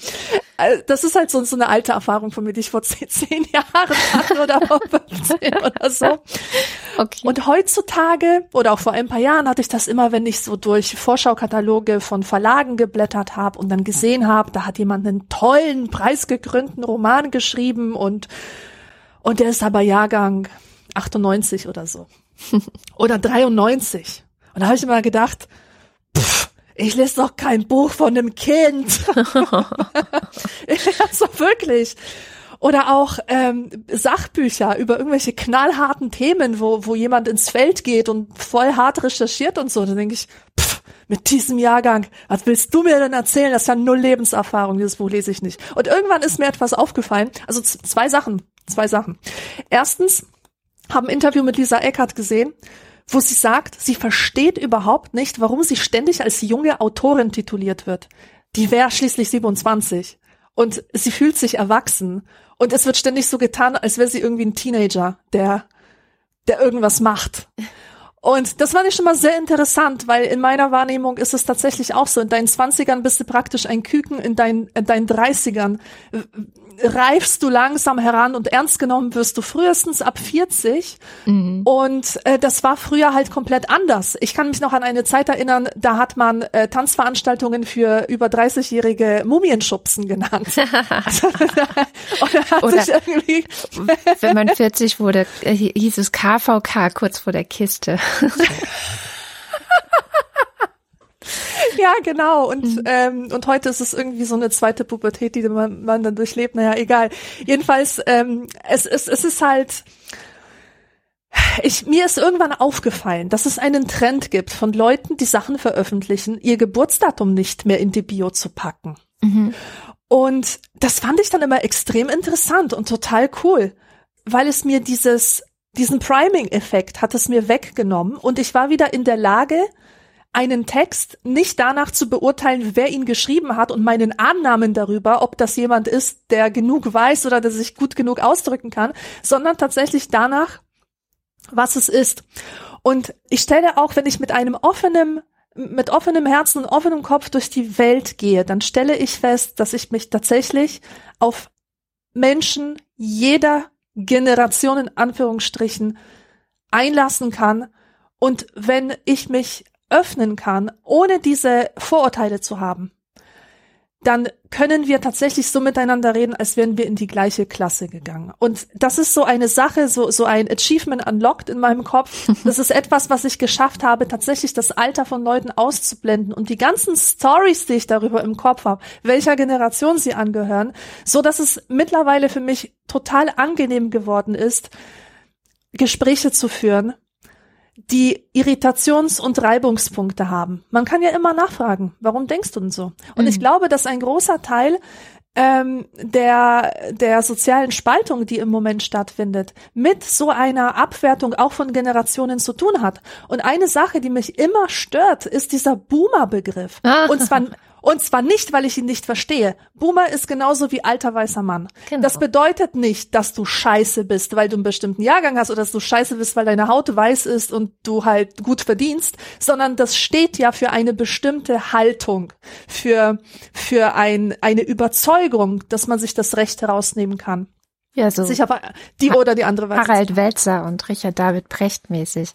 das ist halt so, so eine alte Erfahrung von mir, die ich vor zehn, zehn Jahren hatte oder vor 15 oder so. Okay. Und heutzutage oder auch vor ein paar Jahren hatte ich das immer, wenn ich so durch Vorschaukataloge von Verlagen geblättert habe und dann gesehen habe, da hat jemand einen tollen, preisgekrönten Roman geschrieben und, und der ist aber Jahrgang 98 oder so. oder 93. Und da habe ich immer gedacht, pff, ich lese doch kein Buch von einem Kind. so wirklich. Oder auch ähm, Sachbücher über irgendwelche knallharten Themen, wo, wo jemand ins Feld geht und voll hart recherchiert und so. Da denke ich, pff, mit diesem Jahrgang, was willst du mir denn erzählen? Das ist ja null Lebenserfahrung, dieses Buch lese ich nicht. Und irgendwann ist mir etwas aufgefallen, also zwei Sachen, zwei Sachen. Erstens, haben ein Interview mit Lisa Eckert gesehen wo sie sagt, sie versteht überhaupt nicht, warum sie ständig als junge Autorin tituliert wird. Die wäre schließlich 27 und sie fühlt sich erwachsen und es wird ständig so getan, als wäre sie irgendwie ein Teenager, der der irgendwas macht. Und das fand ich schon mal sehr interessant, weil in meiner Wahrnehmung ist es tatsächlich auch so. In deinen Zwanzigern bist du praktisch ein Küken, in deinen, in deinen Dreißigern reifst du langsam heran und ernst genommen wirst du frühestens ab 40. Mhm. Und äh, das war früher halt komplett anders. Ich kann mich noch an eine Zeit erinnern, da hat man äh, Tanzveranstaltungen für über 30-jährige Mumienschubsen genannt. Oder, Oder wenn man 40 wurde, äh, hieß es KVK kurz vor der Kiste. ja, genau. Und, mhm. ähm, und heute ist es irgendwie so eine zweite Pubertät, die man, man dann durchlebt. Naja, egal. Jedenfalls, ähm, es, es, es ist halt, ich, mir ist irgendwann aufgefallen, dass es einen Trend gibt von Leuten, die Sachen veröffentlichen, ihr Geburtsdatum nicht mehr in die Bio zu packen. Mhm. Und das fand ich dann immer extrem interessant und total cool, weil es mir dieses, diesen Priming-Effekt hat es mir weggenommen und ich war wieder in der Lage, einen Text nicht danach zu beurteilen, wer ihn geschrieben hat und meinen Annahmen darüber, ob das jemand ist, der genug weiß oder der sich gut genug ausdrücken kann, sondern tatsächlich danach, was es ist. Und ich stelle auch, wenn ich mit einem offenen mit offenem Herzen und offenem Kopf durch die Welt gehe, dann stelle ich fest, dass ich mich tatsächlich auf Menschen jeder Generation in Anführungsstrichen einlassen kann. Und wenn ich mich öffnen kann, ohne diese Vorurteile zu haben, dann können wir tatsächlich so miteinander reden, als wären wir in die gleiche Klasse gegangen. Und das ist so eine Sache, so, so ein Achievement unlocked in meinem Kopf. Das ist etwas, was ich geschafft habe, tatsächlich das Alter von Leuten auszublenden und die ganzen Stories, die ich darüber im Kopf habe, welcher Generation sie angehören, so dass es mittlerweile für mich total angenehm geworden ist, Gespräche zu führen, die Irritations- und Reibungspunkte haben. Man kann ja immer nachfragen, warum denkst du denn so? Und mhm. ich glaube, dass ein großer Teil ähm, der, der sozialen Spaltung, die im Moment stattfindet, mit so einer Abwertung auch von Generationen zu tun hat. Und eine Sache, die mich immer stört, ist dieser Boomer-Begriff. Ah. Und zwar, und zwar nicht, weil ich ihn nicht verstehe. Boomer ist genauso wie alter weißer Mann. Genau. Das bedeutet nicht, dass du scheiße bist, weil du einen bestimmten Jahrgang hast oder dass du scheiße bist, weil deine Haut weiß ist und du halt gut verdienst, sondern das steht ja für eine bestimmte Haltung, für, für ein, eine Überzeugung, dass man sich das Recht herausnehmen kann. Ja, so. Sich aber die ha oder die andere Weise. Harald Welzer und Richard David Precht mäßig.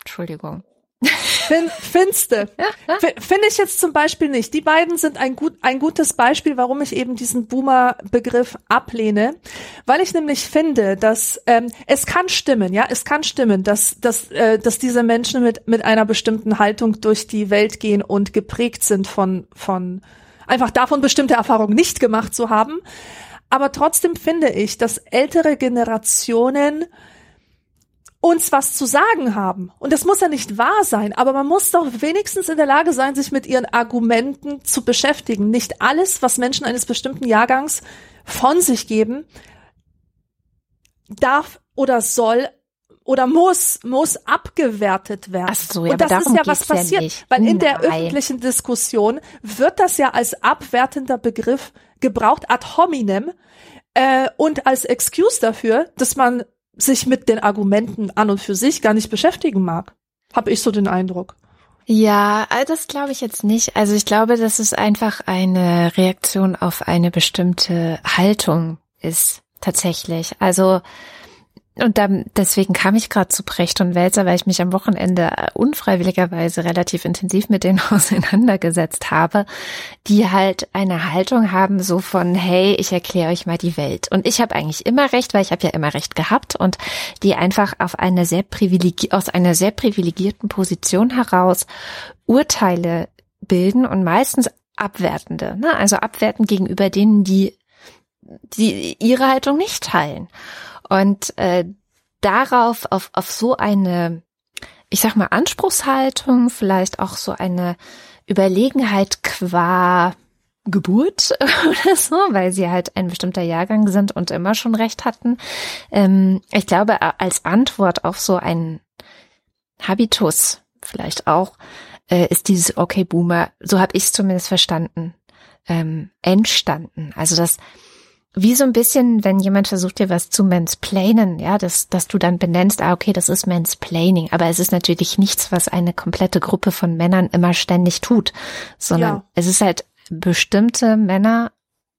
Entschuldigung. Fin Finste. Finde ich jetzt zum Beispiel nicht. Die beiden sind ein, gut, ein gutes Beispiel, warum ich eben diesen Boomer-Begriff ablehne. Weil ich nämlich finde, dass ähm, es kann stimmen, ja, es kann stimmen, dass, dass, äh, dass diese Menschen mit, mit einer bestimmten Haltung durch die Welt gehen und geprägt sind von, von einfach davon bestimmte Erfahrungen nicht gemacht zu haben. Aber trotzdem finde ich, dass ältere Generationen uns was zu sagen haben. Und das muss ja nicht wahr sein, aber man muss doch wenigstens in der Lage sein, sich mit ihren Argumenten zu beschäftigen. Nicht alles, was Menschen eines bestimmten Jahrgangs von sich geben, darf oder soll oder muss muss abgewertet werden. Ach so, ja, und das ist ja was passiert, ja weil in der öffentlichen Diskussion wird das ja als abwertender Begriff gebraucht ad hominem äh, und als Excuse dafür, dass man sich mit den Argumenten an und für sich gar nicht beschäftigen mag. Habe ich so den Eindruck. Ja, das glaube ich jetzt nicht. Also ich glaube, dass es einfach eine Reaktion auf eine bestimmte Haltung ist, tatsächlich. Also und dann, deswegen kam ich gerade zu Brecht und Wälzer, weil ich mich am Wochenende unfreiwilligerweise relativ intensiv mit denen auseinandergesetzt habe, die halt eine Haltung haben so von, hey, ich erkläre euch mal die Welt. Und ich habe eigentlich immer recht, weil ich habe ja immer recht gehabt und die einfach auf eine sehr privilegi aus einer sehr privilegierten Position heraus Urteile bilden und meistens abwertende, ne? also abwertend gegenüber denen, die, die ihre Haltung nicht teilen. Und äh, darauf, auf, auf so eine, ich sag mal, Anspruchshaltung, vielleicht auch so eine Überlegenheit qua Geburt oder so, weil sie halt ein bestimmter Jahrgang sind und immer schon recht hatten. Ähm, ich glaube, als Antwort auf so einen Habitus vielleicht auch, äh, ist dieses Okay Boomer, so habe ich es zumindest verstanden, ähm, entstanden. Also das wie so ein bisschen, wenn jemand versucht dir was zu mansplainen, ja, dass, dass du dann benennst, ah, okay, das ist mansplaining. Aber es ist natürlich nichts, was eine komplette Gruppe von Männern immer ständig tut, sondern ja. es ist halt bestimmte Männer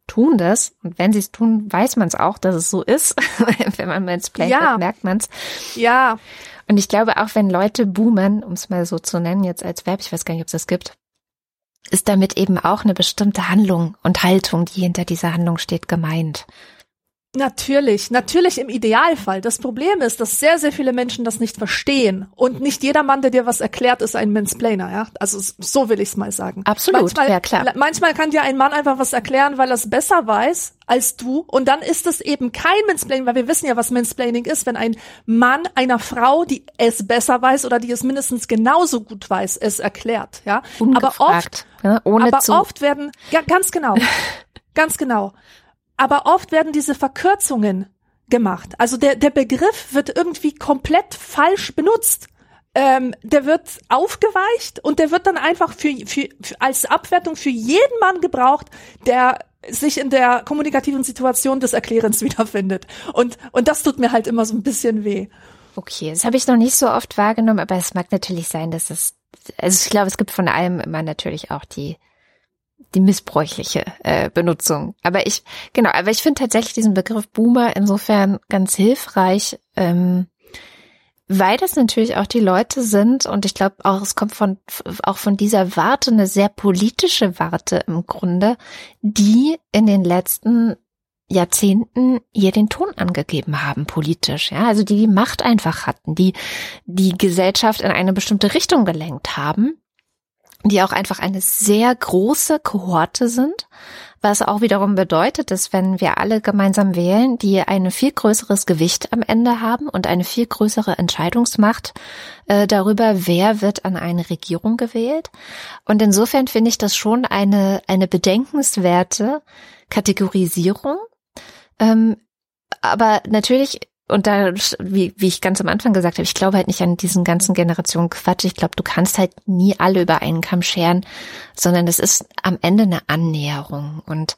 tun das. Und wenn sie es tun, weiß man es auch, dass es so ist. wenn man mansplaint, ja. merkt man es. Ja. Und ich glaube auch, wenn Leute boomen, um es mal so zu nennen, jetzt als Verb, ich weiß gar nicht, ob es das gibt, ist damit eben auch eine bestimmte Handlung und Haltung, die hinter dieser Handlung steht, gemeint. Natürlich, natürlich im Idealfall. Das Problem ist, dass sehr, sehr viele Menschen das nicht verstehen. Und nicht jeder Mann, der dir was erklärt, ist ein Mansplainer, ja. Also so will ich es mal sagen. Absolut, manchmal, ja klar. Manchmal kann dir ein Mann einfach was erklären, weil er es besser weiß als du. Und dann ist es eben kein Mansplaining, weil wir wissen ja, was Mansplaining ist, wenn ein Mann einer Frau, die es besser weiß oder die es mindestens genauso gut weiß, es erklärt, ja. Ungefragt, aber oft, ja, ohne aber zu oft werden, ja, ganz genau, ganz genau. Aber oft werden diese Verkürzungen gemacht. Also der, der Begriff wird irgendwie komplett falsch benutzt. Ähm, der wird aufgeweicht und der wird dann einfach für, für, für als Abwertung für jeden Mann gebraucht, der sich in der kommunikativen Situation des Erklärens wiederfindet. Und, und das tut mir halt immer so ein bisschen weh. Okay, das habe ich noch nicht so oft wahrgenommen, aber es mag natürlich sein, dass es, also ich glaube, es gibt von allem immer natürlich auch die die missbräuchliche äh, Benutzung. Aber ich, genau, aber ich finde tatsächlich diesen Begriff Boomer insofern ganz hilfreich, ähm, weil das natürlich auch die Leute sind und ich glaube auch, es kommt von auch von dieser Warte, eine sehr politische Warte im Grunde, die in den letzten Jahrzehnten ihr den Ton angegeben haben politisch, ja, also die die Macht einfach hatten, die die Gesellschaft in eine bestimmte Richtung gelenkt haben die auch einfach eine sehr große Kohorte sind, was auch wiederum bedeutet, dass wenn wir alle gemeinsam wählen, die ein viel größeres Gewicht am Ende haben und eine viel größere Entscheidungsmacht äh, darüber, wer wird an eine Regierung gewählt. Und insofern finde ich das schon eine, eine bedenkenswerte Kategorisierung. Ähm, aber natürlich und da, wie, wie ich ganz am Anfang gesagt habe, ich glaube halt nicht an diesen ganzen Generationen Quatsch. Ich glaube, du kannst halt nie alle über einen Kamm scheren, sondern das ist am Ende eine Annäherung. Und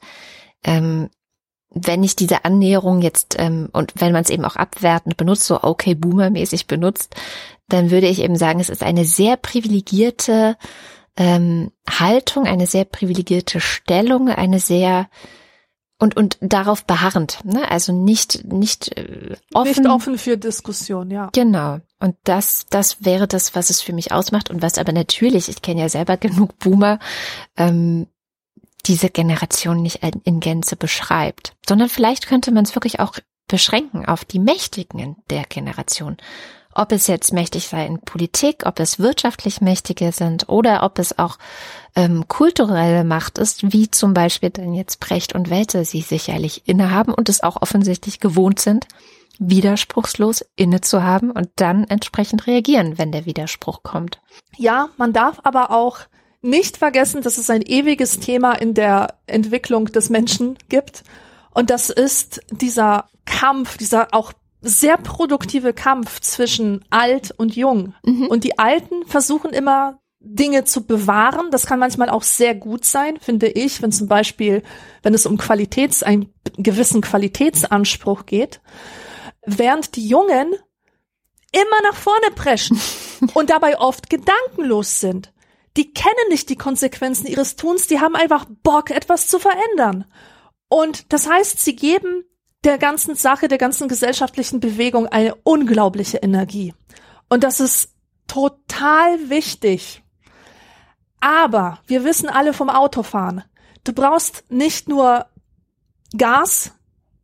ähm, wenn ich diese Annäherung jetzt, ähm, und wenn man es eben auch abwertend benutzt, so okay, Boomer-mäßig benutzt, dann würde ich eben sagen, es ist eine sehr privilegierte ähm, Haltung, eine sehr privilegierte Stellung, eine sehr und und darauf beharrend, ne? Also nicht nicht äh, offen. Nicht offen für Diskussion, ja. Genau. Und das das wäre das, was es für mich ausmacht und was aber natürlich, ich kenne ja selber genug Boomer, ähm, diese Generation nicht in Gänze beschreibt, sondern vielleicht könnte man es wirklich auch beschränken auf die Mächtigen der Generation ob es jetzt mächtig sei in Politik, ob es wirtschaftlich Mächtige sind oder ob es auch ähm, kulturelle Macht ist, wie zum Beispiel dann jetzt Brecht und Welze sie sicherlich innehaben und es auch offensichtlich gewohnt sind, widerspruchslos inne zu haben und dann entsprechend reagieren, wenn der Widerspruch kommt. Ja, man darf aber auch nicht vergessen, dass es ein ewiges Thema in der Entwicklung des Menschen gibt. Und das ist dieser Kampf, dieser auch sehr produktive Kampf zwischen alt und jung. Mhm. Und die Alten versuchen immer Dinge zu bewahren. Das kann manchmal auch sehr gut sein, finde ich, wenn zum Beispiel, wenn es um Qualitäts, ein gewissen Qualitätsanspruch geht, während die Jungen immer nach vorne preschen und dabei oft gedankenlos sind. Die kennen nicht die Konsequenzen ihres Tuns, die haben einfach Bock, etwas zu verändern. Und das heißt, sie geben der ganzen Sache, der ganzen gesellschaftlichen Bewegung eine unglaubliche Energie. Und das ist total wichtig. Aber wir wissen alle vom Autofahren. Du brauchst nicht nur Gas,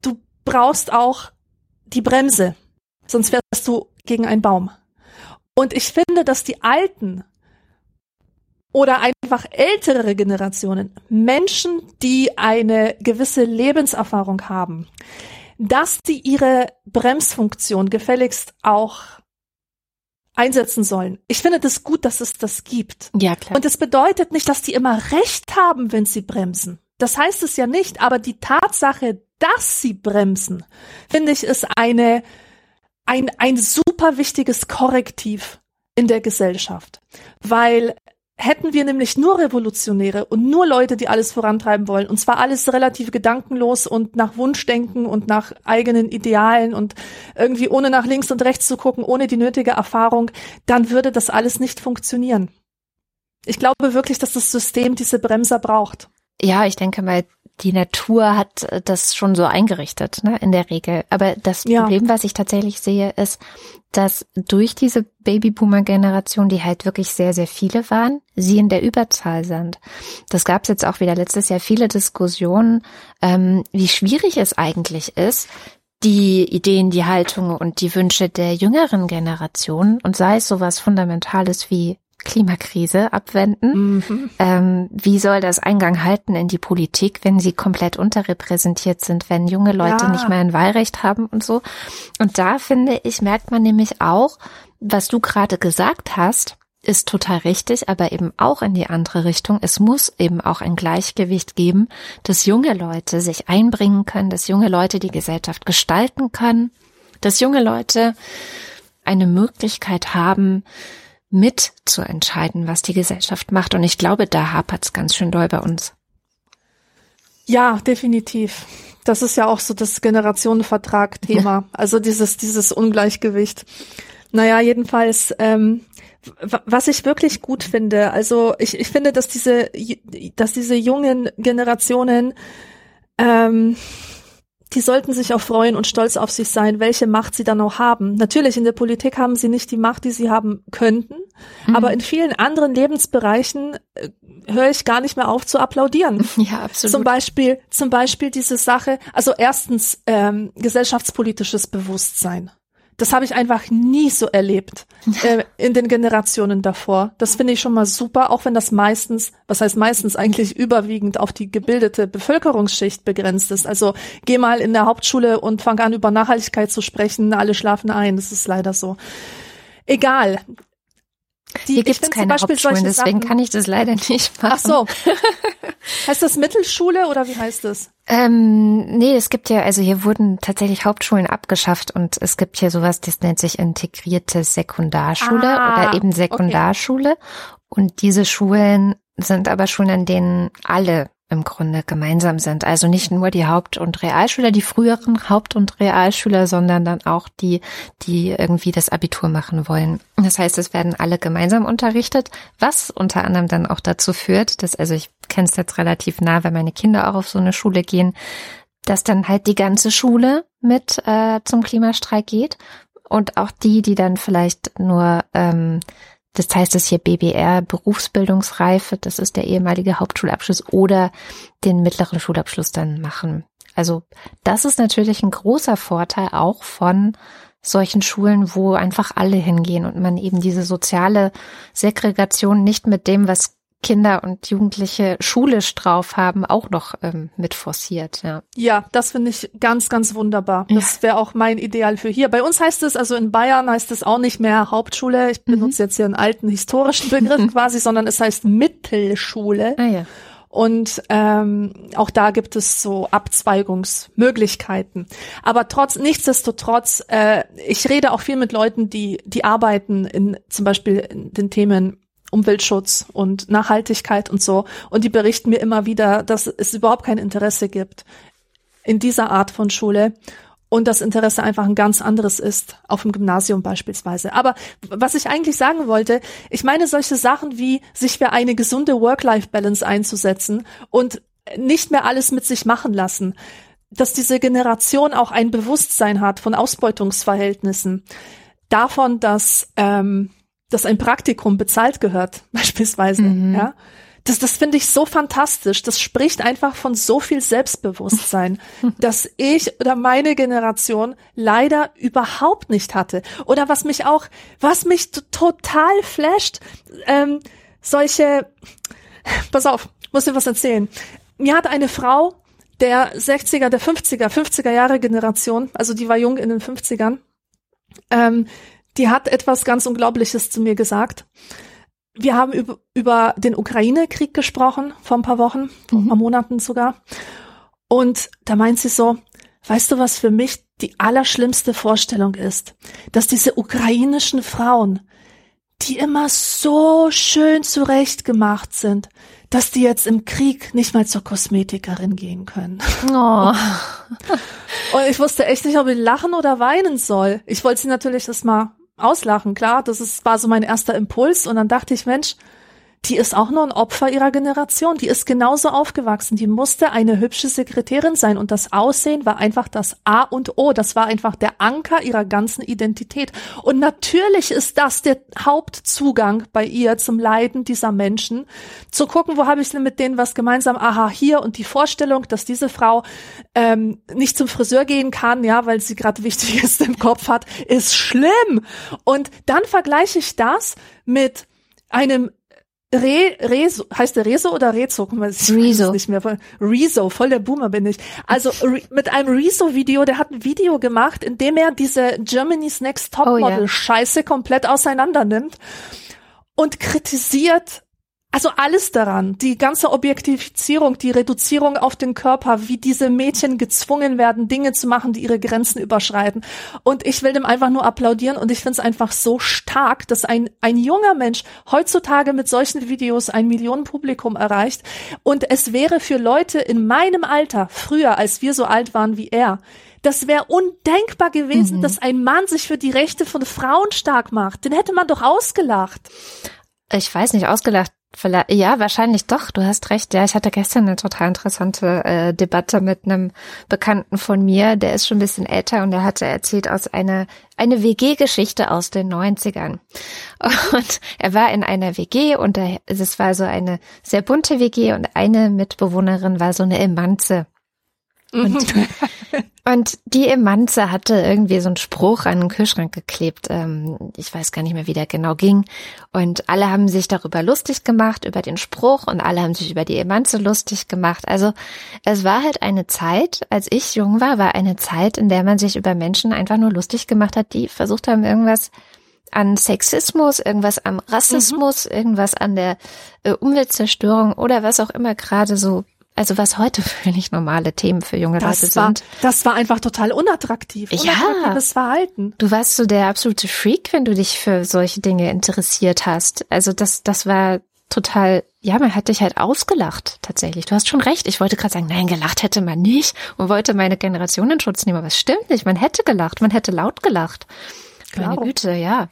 du brauchst auch die Bremse. Sonst fährst du gegen einen Baum. Und ich finde, dass die Alten oder einfach ältere Generationen, Menschen, die eine gewisse Lebenserfahrung haben, dass die ihre Bremsfunktion gefälligst auch einsetzen sollen. Ich finde das gut, dass es das gibt. Ja, klar. Und es bedeutet nicht, dass die immer recht haben, wenn sie bremsen. Das heißt es ja nicht, aber die Tatsache, dass sie bremsen, finde ich, ist eine, ein, ein super wichtiges Korrektiv in der Gesellschaft. Weil Hätten wir nämlich nur Revolutionäre und nur Leute, die alles vorantreiben wollen, und zwar alles relativ gedankenlos und nach Wunschdenken und nach eigenen Idealen und irgendwie ohne nach links und rechts zu gucken, ohne die nötige Erfahrung, dann würde das alles nicht funktionieren. Ich glaube wirklich, dass das System diese Bremser braucht. Ja, ich denke mal, die Natur hat das schon so eingerichtet, ne, in der Regel. Aber das ja. Problem, was ich tatsächlich sehe, ist, dass durch diese Babyboomer-Generation, die halt wirklich sehr, sehr viele waren, sie in der Überzahl sind. Das gab es jetzt auch wieder letztes Jahr viele Diskussionen, ähm, wie schwierig es eigentlich ist, die Ideen, die Haltungen und die Wünsche der jüngeren Generation und sei es sowas Fundamentales wie Klimakrise abwenden. Mhm. Ähm, wie soll das Eingang halten in die Politik, wenn sie komplett unterrepräsentiert sind, wenn junge Leute ja. nicht mehr ein Wahlrecht haben und so? Und da finde ich, merkt man nämlich auch, was du gerade gesagt hast, ist total richtig, aber eben auch in die andere Richtung. Es muss eben auch ein Gleichgewicht geben, dass junge Leute sich einbringen können, dass junge Leute die Gesellschaft gestalten können, dass junge Leute eine Möglichkeit haben, mit zu entscheiden, was die Gesellschaft macht. Und ich glaube, da hapert es ganz schön doll bei uns. Ja, definitiv. Das ist ja auch so das Generationenvertrag-Thema. Ja. Also dieses, dieses Ungleichgewicht. Naja, jedenfalls, ähm, was ich wirklich gut finde, also ich, ich finde, dass diese, dass diese jungen Generationen ähm, die sollten sich auch freuen und stolz auf sich sein, welche Macht sie dann auch haben. Natürlich, in der Politik haben sie nicht die Macht, die sie haben könnten, mhm. aber in vielen anderen Lebensbereichen äh, höre ich gar nicht mehr auf zu applaudieren. Ja, absolut. Zum Beispiel, zum Beispiel diese Sache, also erstens ähm, gesellschaftspolitisches Bewusstsein. Das habe ich einfach nie so erlebt äh, in den Generationen davor. Das finde ich schon mal super, auch wenn das meistens, was heißt meistens eigentlich überwiegend auf die gebildete Bevölkerungsschicht begrenzt ist. Also geh mal in der Hauptschule und fang an über Nachhaltigkeit zu sprechen, alle schlafen ein. Das ist leider so. Egal. Die, Hier gibt es keine Hauptschulen, deswegen Sachen, kann ich das leider nicht machen. Ach so. heißt das Mittelschule oder wie heißt das? Ähm, nee, es gibt ja, also hier wurden tatsächlich Hauptschulen abgeschafft und es gibt hier sowas, das nennt sich integrierte Sekundarschule ah, oder eben Sekundarschule. Okay. Und diese Schulen sind aber Schulen, an denen alle im Grunde gemeinsam sind. Also nicht nur die Haupt- und Realschüler, die früheren Haupt- und Realschüler, sondern dann auch die, die irgendwie das Abitur machen wollen. Das heißt, es werden alle gemeinsam unterrichtet, was unter anderem dann auch dazu führt, dass, also ich kenne es jetzt relativ nah, weil meine Kinder auch auf so eine Schule gehen, dass dann halt die ganze Schule mit äh, zum Klimastreik geht und auch die, die dann vielleicht nur ähm, das heißt es hier BBR, Berufsbildungsreife, das ist der ehemalige Hauptschulabschluss oder den mittleren Schulabschluss dann machen. Also das ist natürlich ein großer Vorteil auch von solchen Schulen, wo einfach alle hingehen und man eben diese soziale Segregation nicht mit dem, was Kinder und Jugendliche schulisch drauf haben, auch noch ähm, mit forciert. Ja, ja das finde ich ganz, ganz wunderbar. Das wäre auch mein Ideal für hier. Bei uns heißt es, also in Bayern heißt es auch nicht mehr Hauptschule. Ich benutze mhm. jetzt hier einen alten historischen Begriff quasi, sondern es heißt Mittelschule. Ah, ja. Und ähm, auch da gibt es so Abzweigungsmöglichkeiten. Aber trotz nichtsdestotrotz, äh, ich rede auch viel mit Leuten, die die arbeiten in zum Beispiel in den Themen Umweltschutz und Nachhaltigkeit und so. Und die berichten mir immer wieder, dass es überhaupt kein Interesse gibt, in dieser Art von Schule und das Interesse einfach ein ganz anderes ist, auf dem Gymnasium beispielsweise. Aber was ich eigentlich sagen wollte, ich meine solche Sachen wie sich für eine gesunde Work-Life-Balance einzusetzen und nicht mehr alles mit sich machen lassen, dass diese Generation auch ein Bewusstsein hat von Ausbeutungsverhältnissen, davon, dass, ähm, dass ein Praktikum bezahlt gehört, beispielsweise, mhm. ja das, das finde ich so fantastisch. Das spricht einfach von so viel Selbstbewusstsein, dass ich oder meine Generation leider überhaupt nicht hatte. Oder was mich auch, was mich total flasht, ähm, solche, pass auf, muss dir was erzählen. Mir hat eine Frau der 60er, der 50er, 50er Jahre Generation, also die war jung in den 50ern, ähm, die hat etwas ganz Unglaubliches zu mir gesagt wir haben über, über den Ukraine-Krieg gesprochen vor ein paar Wochen, vor mhm. ein paar Monaten sogar. Und da meint sie so, weißt du, was für mich die allerschlimmste Vorstellung ist? Dass diese ukrainischen Frauen, die immer so schön zurechtgemacht sind, dass die jetzt im Krieg nicht mal zur Kosmetikerin gehen können. Oh. Und ich wusste echt nicht, ob ich lachen oder weinen soll. Ich wollte sie natürlich das mal auslachen, klar. Das ist, war so mein erster Impuls. Und dann dachte ich, Mensch, die ist auch nur ein Opfer ihrer Generation. Die ist genauso aufgewachsen. Die musste eine hübsche Sekretärin sein. Und das Aussehen war einfach das A und O. Das war einfach der Anker ihrer ganzen Identität. Und natürlich ist das der Hauptzugang bei ihr zum Leiden dieser Menschen. Zu gucken, wo habe ich denn mit denen was gemeinsam? Aha, hier. Und die Vorstellung, dass diese Frau ähm, nicht zum Friseur gehen kann, ja, weil sie gerade Wichtiges im Kopf hat, ist schlimm. Und dann vergleiche ich das mit einem Re, Rezo, heißt der Rezo oder Rezo? Rezo. Nicht mehr. Rezo, voll der Boomer bin ich. Also Re, mit einem Rezo-Video, der hat ein Video gemacht, in dem er diese Germany's Next Topmodel-Scheiße oh, yeah. komplett auseinander nimmt und kritisiert also alles daran, die ganze Objektifizierung, die Reduzierung auf den Körper, wie diese Mädchen gezwungen werden, Dinge zu machen, die ihre Grenzen überschreiten. Und ich will dem einfach nur applaudieren und ich finde es einfach so stark, dass ein, ein junger Mensch heutzutage mit solchen Videos ein Millionenpublikum erreicht. Und es wäre für Leute in meinem Alter, früher, als wir so alt waren wie er, das wäre undenkbar gewesen, mhm. dass ein Mann sich für die Rechte von Frauen stark macht. Den hätte man doch ausgelacht. Ich weiß nicht, ausgelacht Vielleicht, ja, wahrscheinlich doch. Du hast recht. Ja, ich hatte gestern eine total interessante äh, Debatte mit einem Bekannten von mir, der ist schon ein bisschen älter und der hatte erzählt aus einer eine WG-Geschichte aus den 90ern. Und er war in einer WG und es war so eine sehr bunte WG und eine Mitbewohnerin war so eine Emanze. Und, und die Emanze hatte irgendwie so einen Spruch an den Kühlschrank geklebt. Ähm, ich weiß gar nicht mehr, wie der genau ging. Und alle haben sich darüber lustig gemacht, über den Spruch und alle haben sich über die Emanze lustig gemacht. Also es war halt eine Zeit, als ich jung war, war eine Zeit, in der man sich über Menschen einfach nur lustig gemacht hat, die versucht haben, irgendwas an Sexismus, irgendwas am Rassismus, mhm. irgendwas an der äh, Umweltzerstörung oder was auch immer gerade so also was heute völlig normale Themen für junge das Leute war, sind. Das war einfach total unattraktiv. Unattraktives ja. Verhalten. Du warst so der absolute Freak, wenn du dich für solche Dinge interessiert hast. Also das, das war total, ja, man hat dich halt ausgelacht, tatsächlich. Du hast schon recht. Ich wollte gerade sagen, nein, gelacht hätte man nicht und wollte meine Generation in Schutz nehmen, aber es stimmt nicht. Man hätte gelacht, man hätte laut gelacht. Meine Güte, ja.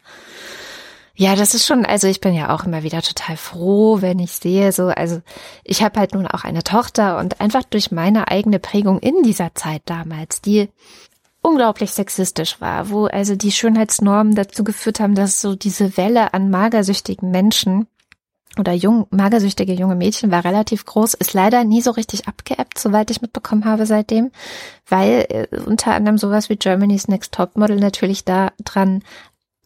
Ja, das ist schon, also ich bin ja auch immer wieder total froh, wenn ich sehe, so, also ich habe halt nun auch eine Tochter und einfach durch meine eigene Prägung in dieser Zeit damals, die unglaublich sexistisch war, wo also die Schönheitsnormen dazu geführt haben, dass so diese Welle an magersüchtigen Menschen oder jung, magersüchtige junge Mädchen war relativ groß, ist leider nie so richtig abgeebbt, soweit ich mitbekommen habe seitdem, weil äh, unter anderem sowas wie Germany's Next Top Model natürlich da dran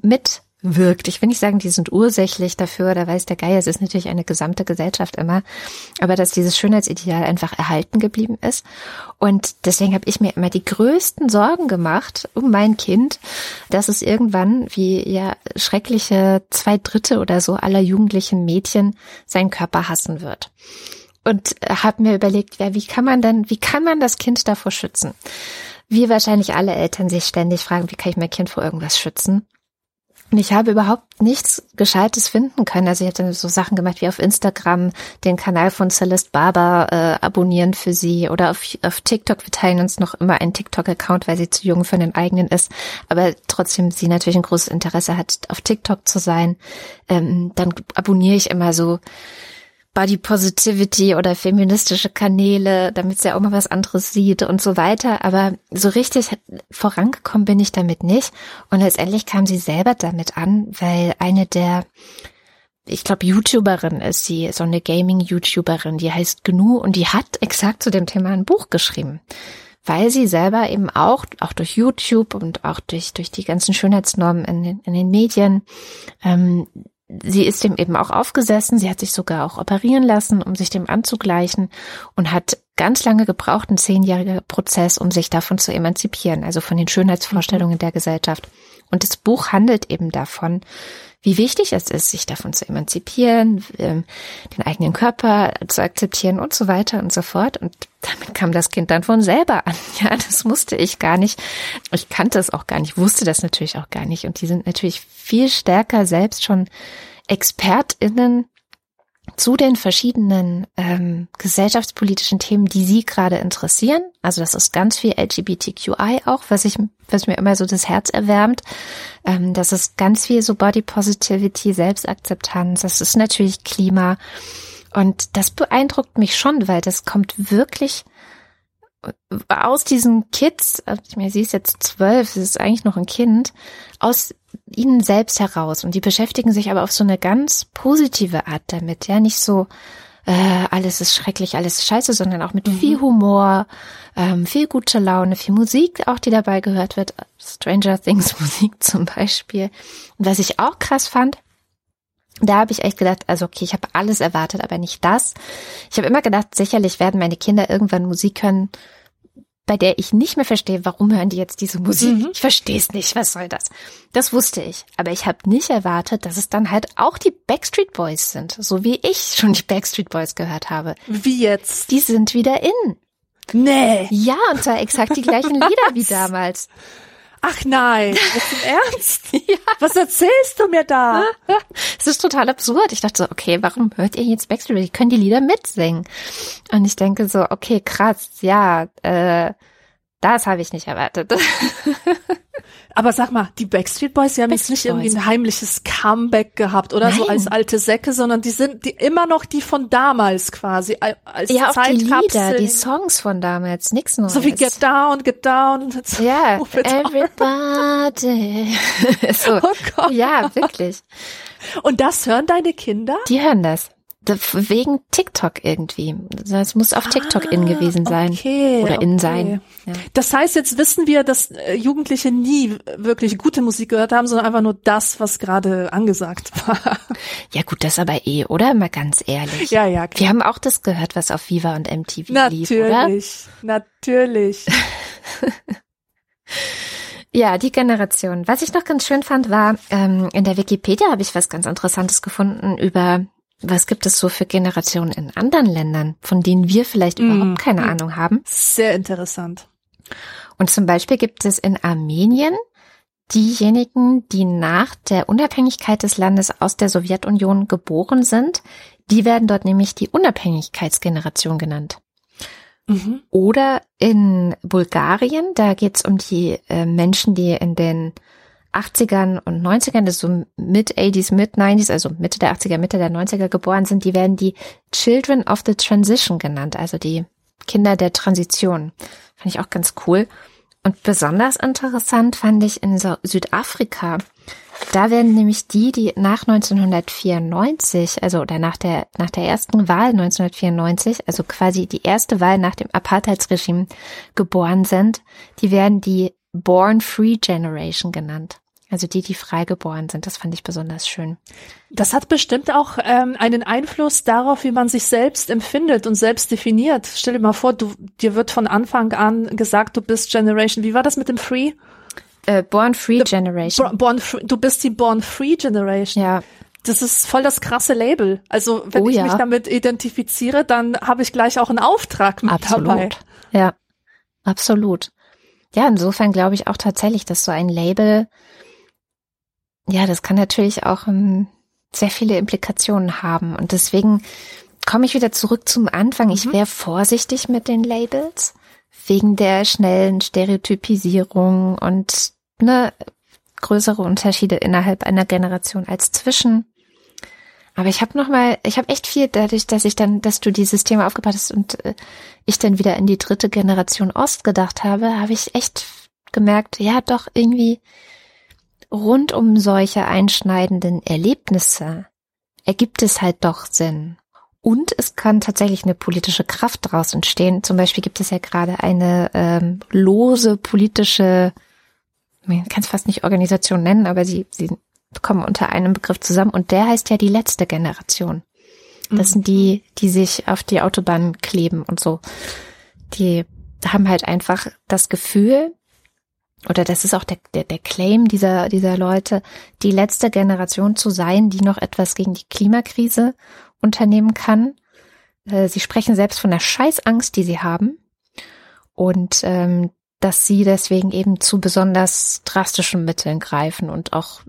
mit wirkt. Ich will nicht sagen, die sind ursächlich dafür, da weiß der Geier, es ist natürlich eine gesamte Gesellschaft immer, aber dass dieses Schönheitsideal einfach erhalten geblieben ist. Und deswegen habe ich mir immer die größten Sorgen gemacht um mein Kind, dass es irgendwann, wie ja schreckliche zwei Dritte oder so aller jugendlichen Mädchen, seinen Körper hassen wird. Und habe mir überlegt, ja, wie kann man denn, wie kann man das Kind davor schützen? Wie wahrscheinlich alle Eltern sich ständig fragen, wie kann ich mein Kind vor irgendwas schützen? Und ich habe überhaupt nichts Gescheites finden können. Also ich hatte so Sachen gemacht wie auf Instagram den Kanal von Celeste Barber äh, abonnieren für sie oder auf, auf TikTok. Wir teilen uns noch immer einen TikTok-Account, weil sie zu jung für den eigenen ist. Aber trotzdem sie natürlich ein großes Interesse hat, auf TikTok zu sein. Ähm, dann abonniere ich immer so Body Positivity oder feministische Kanäle, damit sie auch mal was anderes sieht und so weiter. Aber so richtig vorangekommen bin ich damit nicht. Und letztendlich kam sie selber damit an, weil eine der, ich glaube, YouTuberin ist sie, so eine Gaming-YouTuberin, die heißt Gnu und die hat exakt zu dem Thema ein Buch geschrieben weil sie selber eben auch, auch durch YouTube und auch durch, durch die ganzen Schönheitsnormen in den, in den Medien, ähm, sie ist dem eben auch aufgesessen. Sie hat sich sogar auch operieren lassen, um sich dem anzugleichen und hat ganz lange gebraucht, ein zehnjähriger Prozess, um sich davon zu emanzipieren, also von den Schönheitsvorstellungen der Gesellschaft. Und das Buch handelt eben davon, wie wichtig es ist, sich davon zu emanzipieren, ähm, den eigenen Körper zu akzeptieren und so weiter und so fort. Und damit kam das Kind dann von selber an. Ja, das musste ich gar nicht. Ich kannte es auch gar nicht, wusste das natürlich auch gar nicht. Und die sind natürlich viel stärker selbst schon ExpertInnen zu den verschiedenen ähm, gesellschaftspolitischen Themen, die Sie gerade interessieren. Also das ist ganz viel LGBTQI auch, was ich, was mir immer so das Herz erwärmt. Ähm, das ist ganz viel so Body Positivity, Selbstakzeptanz. Das ist natürlich Klima. Und das beeindruckt mich schon, weil das kommt wirklich aus diesen Kids, also ich meine, sie ist jetzt zwölf, sie ist eigentlich noch ein Kind, aus ihnen selbst heraus. Und die beschäftigen sich aber auf so eine ganz positive Art damit, ja, nicht so, äh, alles ist schrecklich, alles ist scheiße, sondern auch mit mhm. viel Humor, ähm, viel gute Laune, viel Musik auch, die dabei gehört wird. Stranger Things Musik zum Beispiel. Und was ich auch krass fand, da habe ich echt gedacht, also okay, ich habe alles erwartet, aber nicht das. Ich habe immer gedacht, sicherlich werden meine Kinder irgendwann Musik hören, bei der ich nicht mehr verstehe, warum hören die jetzt diese Musik? Mhm. Ich verstehe es nicht, was soll das? Das wusste ich, aber ich habe nicht erwartet, dass es dann halt auch die Backstreet Boys sind, so wie ich schon die Backstreet Boys gehört habe. Wie jetzt? Die sind wieder in. Nee. Ja, und zwar exakt die gleichen Lieder wie damals. Ach nein, ist im Ernst? ja. Was erzählst du mir da? Es ist total absurd. Ich dachte so, okay, warum hört ihr jetzt Backstreet? Die können die Lieder mitsingen. Und ich denke so, okay, krass, ja, äh, das habe ich nicht erwartet. Aber sag mal, die Backstreet Boys, die haben jetzt nicht irgendwie ein heimliches Comeback gehabt oder Nein. so als alte Säcke, sondern die sind die immer noch die von damals quasi als Ja, auch die Lieder, die Songs von damals, nix Neues. So wie Get Down, Get Down. Ja, everybody. so. Oh Gott. Ja, wirklich. Und das hören deine Kinder? Die hören das wegen TikTok irgendwie. Es muss auf TikTok ah, in gewesen sein. Okay, oder in sein. Ja. Das heißt, jetzt wissen wir, dass äh, Jugendliche nie wirklich gute Musik gehört haben, sondern einfach nur das, was gerade angesagt war. Ja gut, das aber eh, oder? Mal ganz ehrlich. Ja, ja. Klar. Wir haben auch das gehört, was auf Viva und MTV natürlich, lief, oder? Natürlich, natürlich. Ja, die Generation. Was ich noch ganz schön fand, war, ähm, in der Wikipedia habe ich was ganz Interessantes gefunden über was gibt es so für Generationen in anderen Ländern, von denen wir vielleicht mm. überhaupt keine mm. Ahnung haben? Sehr interessant. Und zum Beispiel gibt es in Armenien diejenigen, die nach der Unabhängigkeit des Landes aus der Sowjetunion geboren sind. Die werden dort nämlich die Unabhängigkeitsgeneration genannt. Mhm. Oder in Bulgarien, da geht es um die äh, Menschen, die in den 80ern und 90ern, das so mid 80s, mid 90s, also Mitte der 80er, Mitte der 90er geboren sind, die werden die Children of the Transition genannt, also die Kinder der Transition. Fand ich auch ganz cool. Und besonders interessant fand ich in Südafrika. Da werden nämlich die, die nach 1994, also oder nach der, nach der ersten Wahl 1994, also quasi die erste Wahl nach dem Apartheidsregime geboren sind, die werden die Born Free Generation genannt. Also die, die freigeboren sind, das fand ich besonders schön. Das hat bestimmt auch ähm, einen Einfluss darauf, wie man sich selbst empfindet und selbst definiert. Stell dir mal vor, du, dir wird von Anfang an gesagt, du bist Generation. Wie war das mit dem Free? Äh, Born Free Generation. Born, du bist die Born Free Generation. Ja. Das ist voll das krasse Label. Also wenn oh, ich ja. mich damit identifiziere, dann habe ich gleich auch einen Auftrag mit Absolut. dabei. Ja, absolut. Ja, insofern glaube ich auch tatsächlich, dass so ein Label ja, das kann natürlich auch um, sehr viele Implikationen haben. Und deswegen komme ich wieder zurück zum Anfang. Ich mhm. wäre vorsichtig mit den Labels wegen der schnellen Stereotypisierung und ne, größere Unterschiede innerhalb einer Generation als zwischen. Aber ich habe noch mal, ich habe echt viel dadurch, dass ich dann, dass du dieses Thema aufgebracht hast und äh, ich dann wieder in die dritte Generation Ost gedacht habe, habe ich echt gemerkt, ja, doch irgendwie rund um solche einschneidenden Erlebnisse ergibt es halt doch Sinn. Und es kann tatsächlich eine politische Kraft daraus entstehen. Zum Beispiel gibt es ja gerade eine ähm, lose politische, man kann es fast nicht Organisation nennen, aber sie, sie kommen unter einem Begriff zusammen und der heißt ja die letzte Generation. Das mhm. sind die, die sich auf die Autobahn kleben und so. Die haben halt einfach das Gefühl, oder das ist auch der, der, der Claim dieser, dieser Leute, die letzte Generation zu sein, die noch etwas gegen die Klimakrise unternehmen kann. Äh, sie sprechen selbst von der Scheißangst, die sie haben. Und ähm, dass sie deswegen eben zu besonders drastischen Mitteln greifen und auch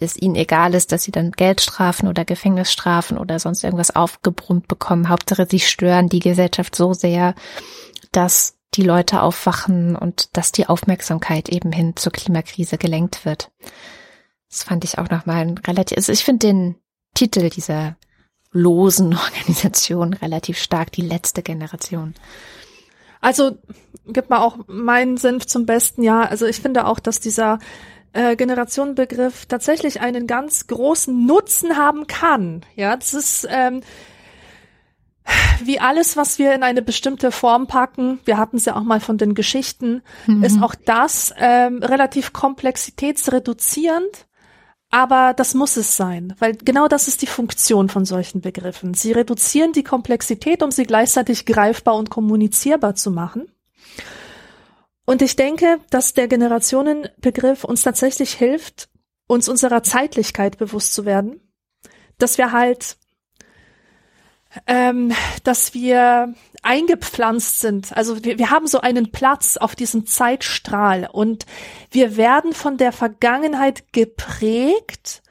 es ihnen egal ist, dass sie dann Geldstrafen oder Gefängnisstrafen oder sonst irgendwas aufgebrummt bekommen. Hauptsache, sie stören die Gesellschaft so sehr, dass die Leute aufwachen und dass die Aufmerksamkeit eben hin zur Klimakrise gelenkt wird. Das fand ich auch nochmal ein relativ, also ich finde den Titel dieser losen Organisation relativ stark, die letzte Generation. Also gibt mal auch meinen Senf zum besten, ja. Also ich finde auch, dass dieser äh, Generationenbegriff tatsächlich einen ganz großen Nutzen haben kann. Ja, das ist ähm, wie alles, was wir in eine bestimmte Form packen, wir hatten es ja auch mal von den Geschichten, mhm. ist auch das ähm, relativ komplexitätsreduzierend. Aber das muss es sein, weil genau das ist die Funktion von solchen Begriffen. Sie reduzieren die Komplexität, um sie gleichzeitig greifbar und kommunizierbar zu machen. Und ich denke, dass der Generationenbegriff uns tatsächlich hilft, uns unserer Zeitlichkeit bewusst zu werden, dass wir halt ähm, dass wir eingepflanzt sind. Also wir, wir haben so einen Platz auf diesem Zeitstrahl und wir werden von der Vergangenheit geprägt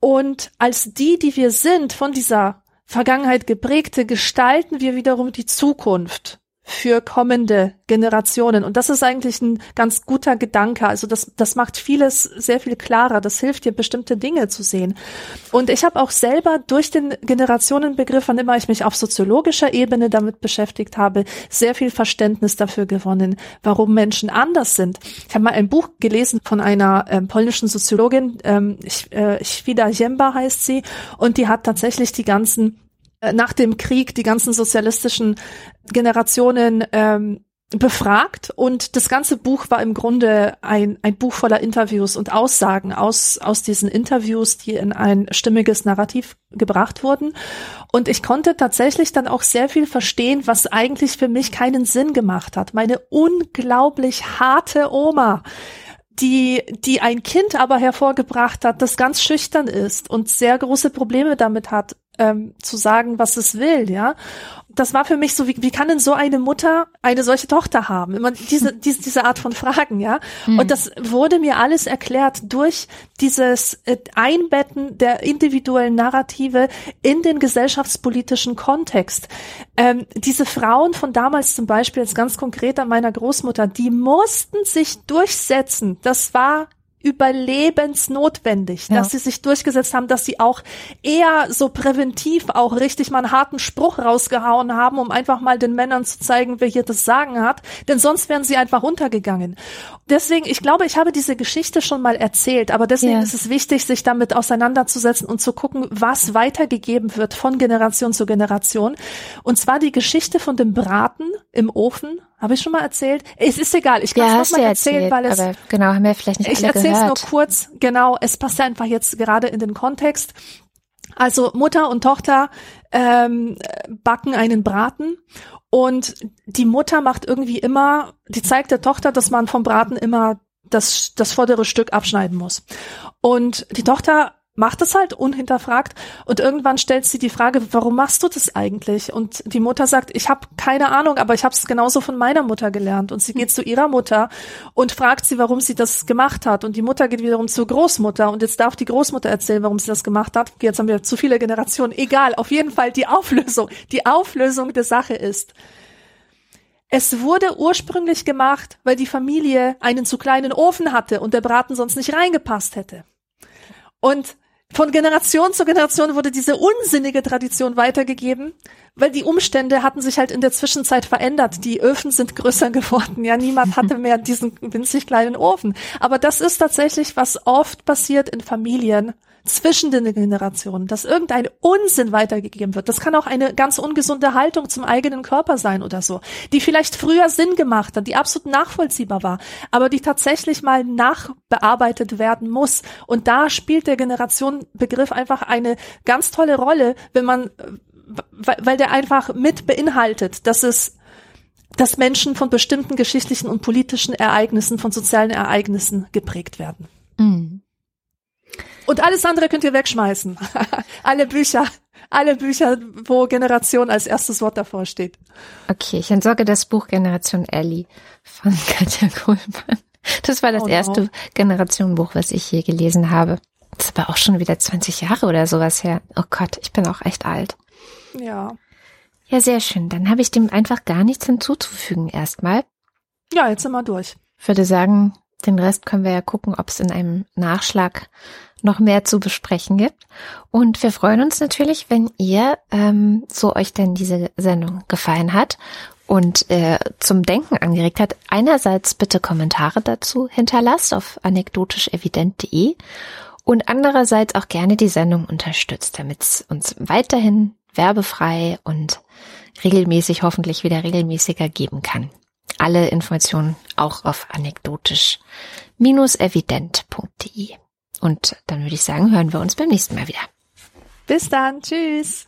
und als die, die wir sind, von dieser Vergangenheit geprägte, gestalten wir wiederum die Zukunft für kommende Generationen. Und das ist eigentlich ein ganz guter Gedanke. Also das, das macht vieles sehr viel klarer. Das hilft dir, bestimmte Dinge zu sehen. Und ich habe auch selber durch den Generationenbegriff, wann immer ich mich auf soziologischer Ebene damit beschäftigt habe, sehr viel Verständnis dafür gewonnen, warum Menschen anders sind. Ich habe mal ein Buch gelesen von einer ähm, polnischen Soziologin, ähm, ich, äh, Świda Jemba heißt sie, und die hat tatsächlich die ganzen äh, nach dem Krieg die ganzen sozialistischen Generationen ähm, befragt und das ganze Buch war im Grunde ein, ein Buch voller Interviews und Aussagen aus, aus diesen Interviews, die in ein stimmiges Narrativ gebracht wurden. Und ich konnte tatsächlich dann auch sehr viel verstehen, was eigentlich für mich keinen Sinn gemacht hat. Meine unglaublich harte Oma, die, die ein Kind aber hervorgebracht hat, das ganz schüchtern ist und sehr große Probleme damit hat, ähm, zu sagen, was es will, ja. Das war für mich so, wie, wie kann denn so eine Mutter eine solche Tochter haben? Immer diese, diese, diese Art von Fragen, ja. Mhm. Und das wurde mir alles erklärt durch dieses äh, Einbetten der individuellen Narrative in den gesellschaftspolitischen Kontext. Ähm, diese Frauen von damals zum Beispiel, jetzt ganz konkret an meiner Großmutter, die mussten sich durchsetzen. Das war überlebensnotwendig, ja. dass sie sich durchgesetzt haben, dass sie auch eher so präventiv auch richtig mal einen harten Spruch rausgehauen haben, um einfach mal den Männern zu zeigen, wer hier das Sagen hat, denn sonst wären sie einfach runtergegangen. Deswegen, ich glaube, ich habe diese Geschichte schon mal erzählt, aber deswegen ja. ist es wichtig, sich damit auseinanderzusetzen und zu gucken, was weitergegeben wird von Generation zu Generation. Und zwar die Geschichte von dem Braten im Ofen habe ich schon mal erzählt? Es ist egal, ich kann es ja, noch mal erzählen, weil es aber genau haben wir vielleicht nicht Ich erzähle es nur kurz. Genau, es passt einfach jetzt gerade in den Kontext. Also Mutter und Tochter ähm, backen einen Braten und die Mutter macht irgendwie immer, die zeigt der Tochter, dass man vom Braten immer das, das vordere Stück abschneiden muss. Und die Tochter macht es halt unhinterfragt und irgendwann stellt sie die Frage, warum machst du das eigentlich? Und die Mutter sagt, ich habe keine Ahnung, aber ich habe es genauso von meiner Mutter gelernt. Und sie geht zu ihrer Mutter und fragt sie, warum sie das gemacht hat. Und die Mutter geht wiederum zur Großmutter und jetzt darf die Großmutter erzählen, warum sie das gemacht hat. Jetzt haben wir zu viele Generationen. Egal, auf jeden Fall die Auflösung. Die Auflösung der Sache ist, es wurde ursprünglich gemacht, weil die Familie einen zu kleinen Ofen hatte und der Braten sonst nicht reingepasst hätte. Und von Generation zu Generation wurde diese unsinnige Tradition weitergegeben, weil die Umstände hatten sich halt in der Zwischenzeit verändert. Die Öfen sind größer geworden. Ja, niemand hatte mehr diesen winzig kleinen Ofen. Aber das ist tatsächlich, was oft passiert in Familien, zwischen den Generationen, dass irgendein Unsinn weitergegeben wird. Das kann auch eine ganz ungesunde Haltung zum eigenen Körper sein oder so, die vielleicht früher Sinn gemacht hat, die absolut nachvollziehbar war, aber die tatsächlich mal nachbearbeitet werden muss. Und da spielt der Generationenbegriff einfach eine ganz tolle Rolle, wenn man, weil der einfach mit beinhaltet, dass es dass Menschen von bestimmten geschichtlichen und politischen Ereignissen, von sozialen Ereignissen geprägt werden. Mhm. Und alles andere könnt ihr wegschmeißen. alle Bücher, alle Bücher, wo Generation als erstes Wort davor steht. Okay, ich entsorge das Buch Generation Ellie von Katja Kohlmann. Das war das oh no. erste Generationenbuch, was ich hier gelesen habe. Das ist aber auch schon wieder 20 Jahre oder sowas her. Oh Gott, ich bin auch echt alt. Ja. Ja, sehr schön. Dann habe ich dem einfach gar nichts hinzuzufügen erstmal. Ja, jetzt sind wir durch. Ich würde sagen, den Rest können wir ja gucken, ob es in einem Nachschlag noch mehr zu besprechen gibt. Und wir freuen uns natürlich, wenn ihr, ähm, so euch denn diese Sendung gefallen hat und äh, zum Denken angeregt hat, einerseits bitte Kommentare dazu hinterlasst auf anekdotischevident.de und andererseits auch gerne die Sendung unterstützt, damit es uns weiterhin werbefrei und regelmäßig, hoffentlich wieder regelmäßiger geben kann. Alle Informationen auch auf anekdotisch-evident.de. Und dann würde ich sagen, hören wir uns beim nächsten Mal wieder. Bis dann. Tschüss.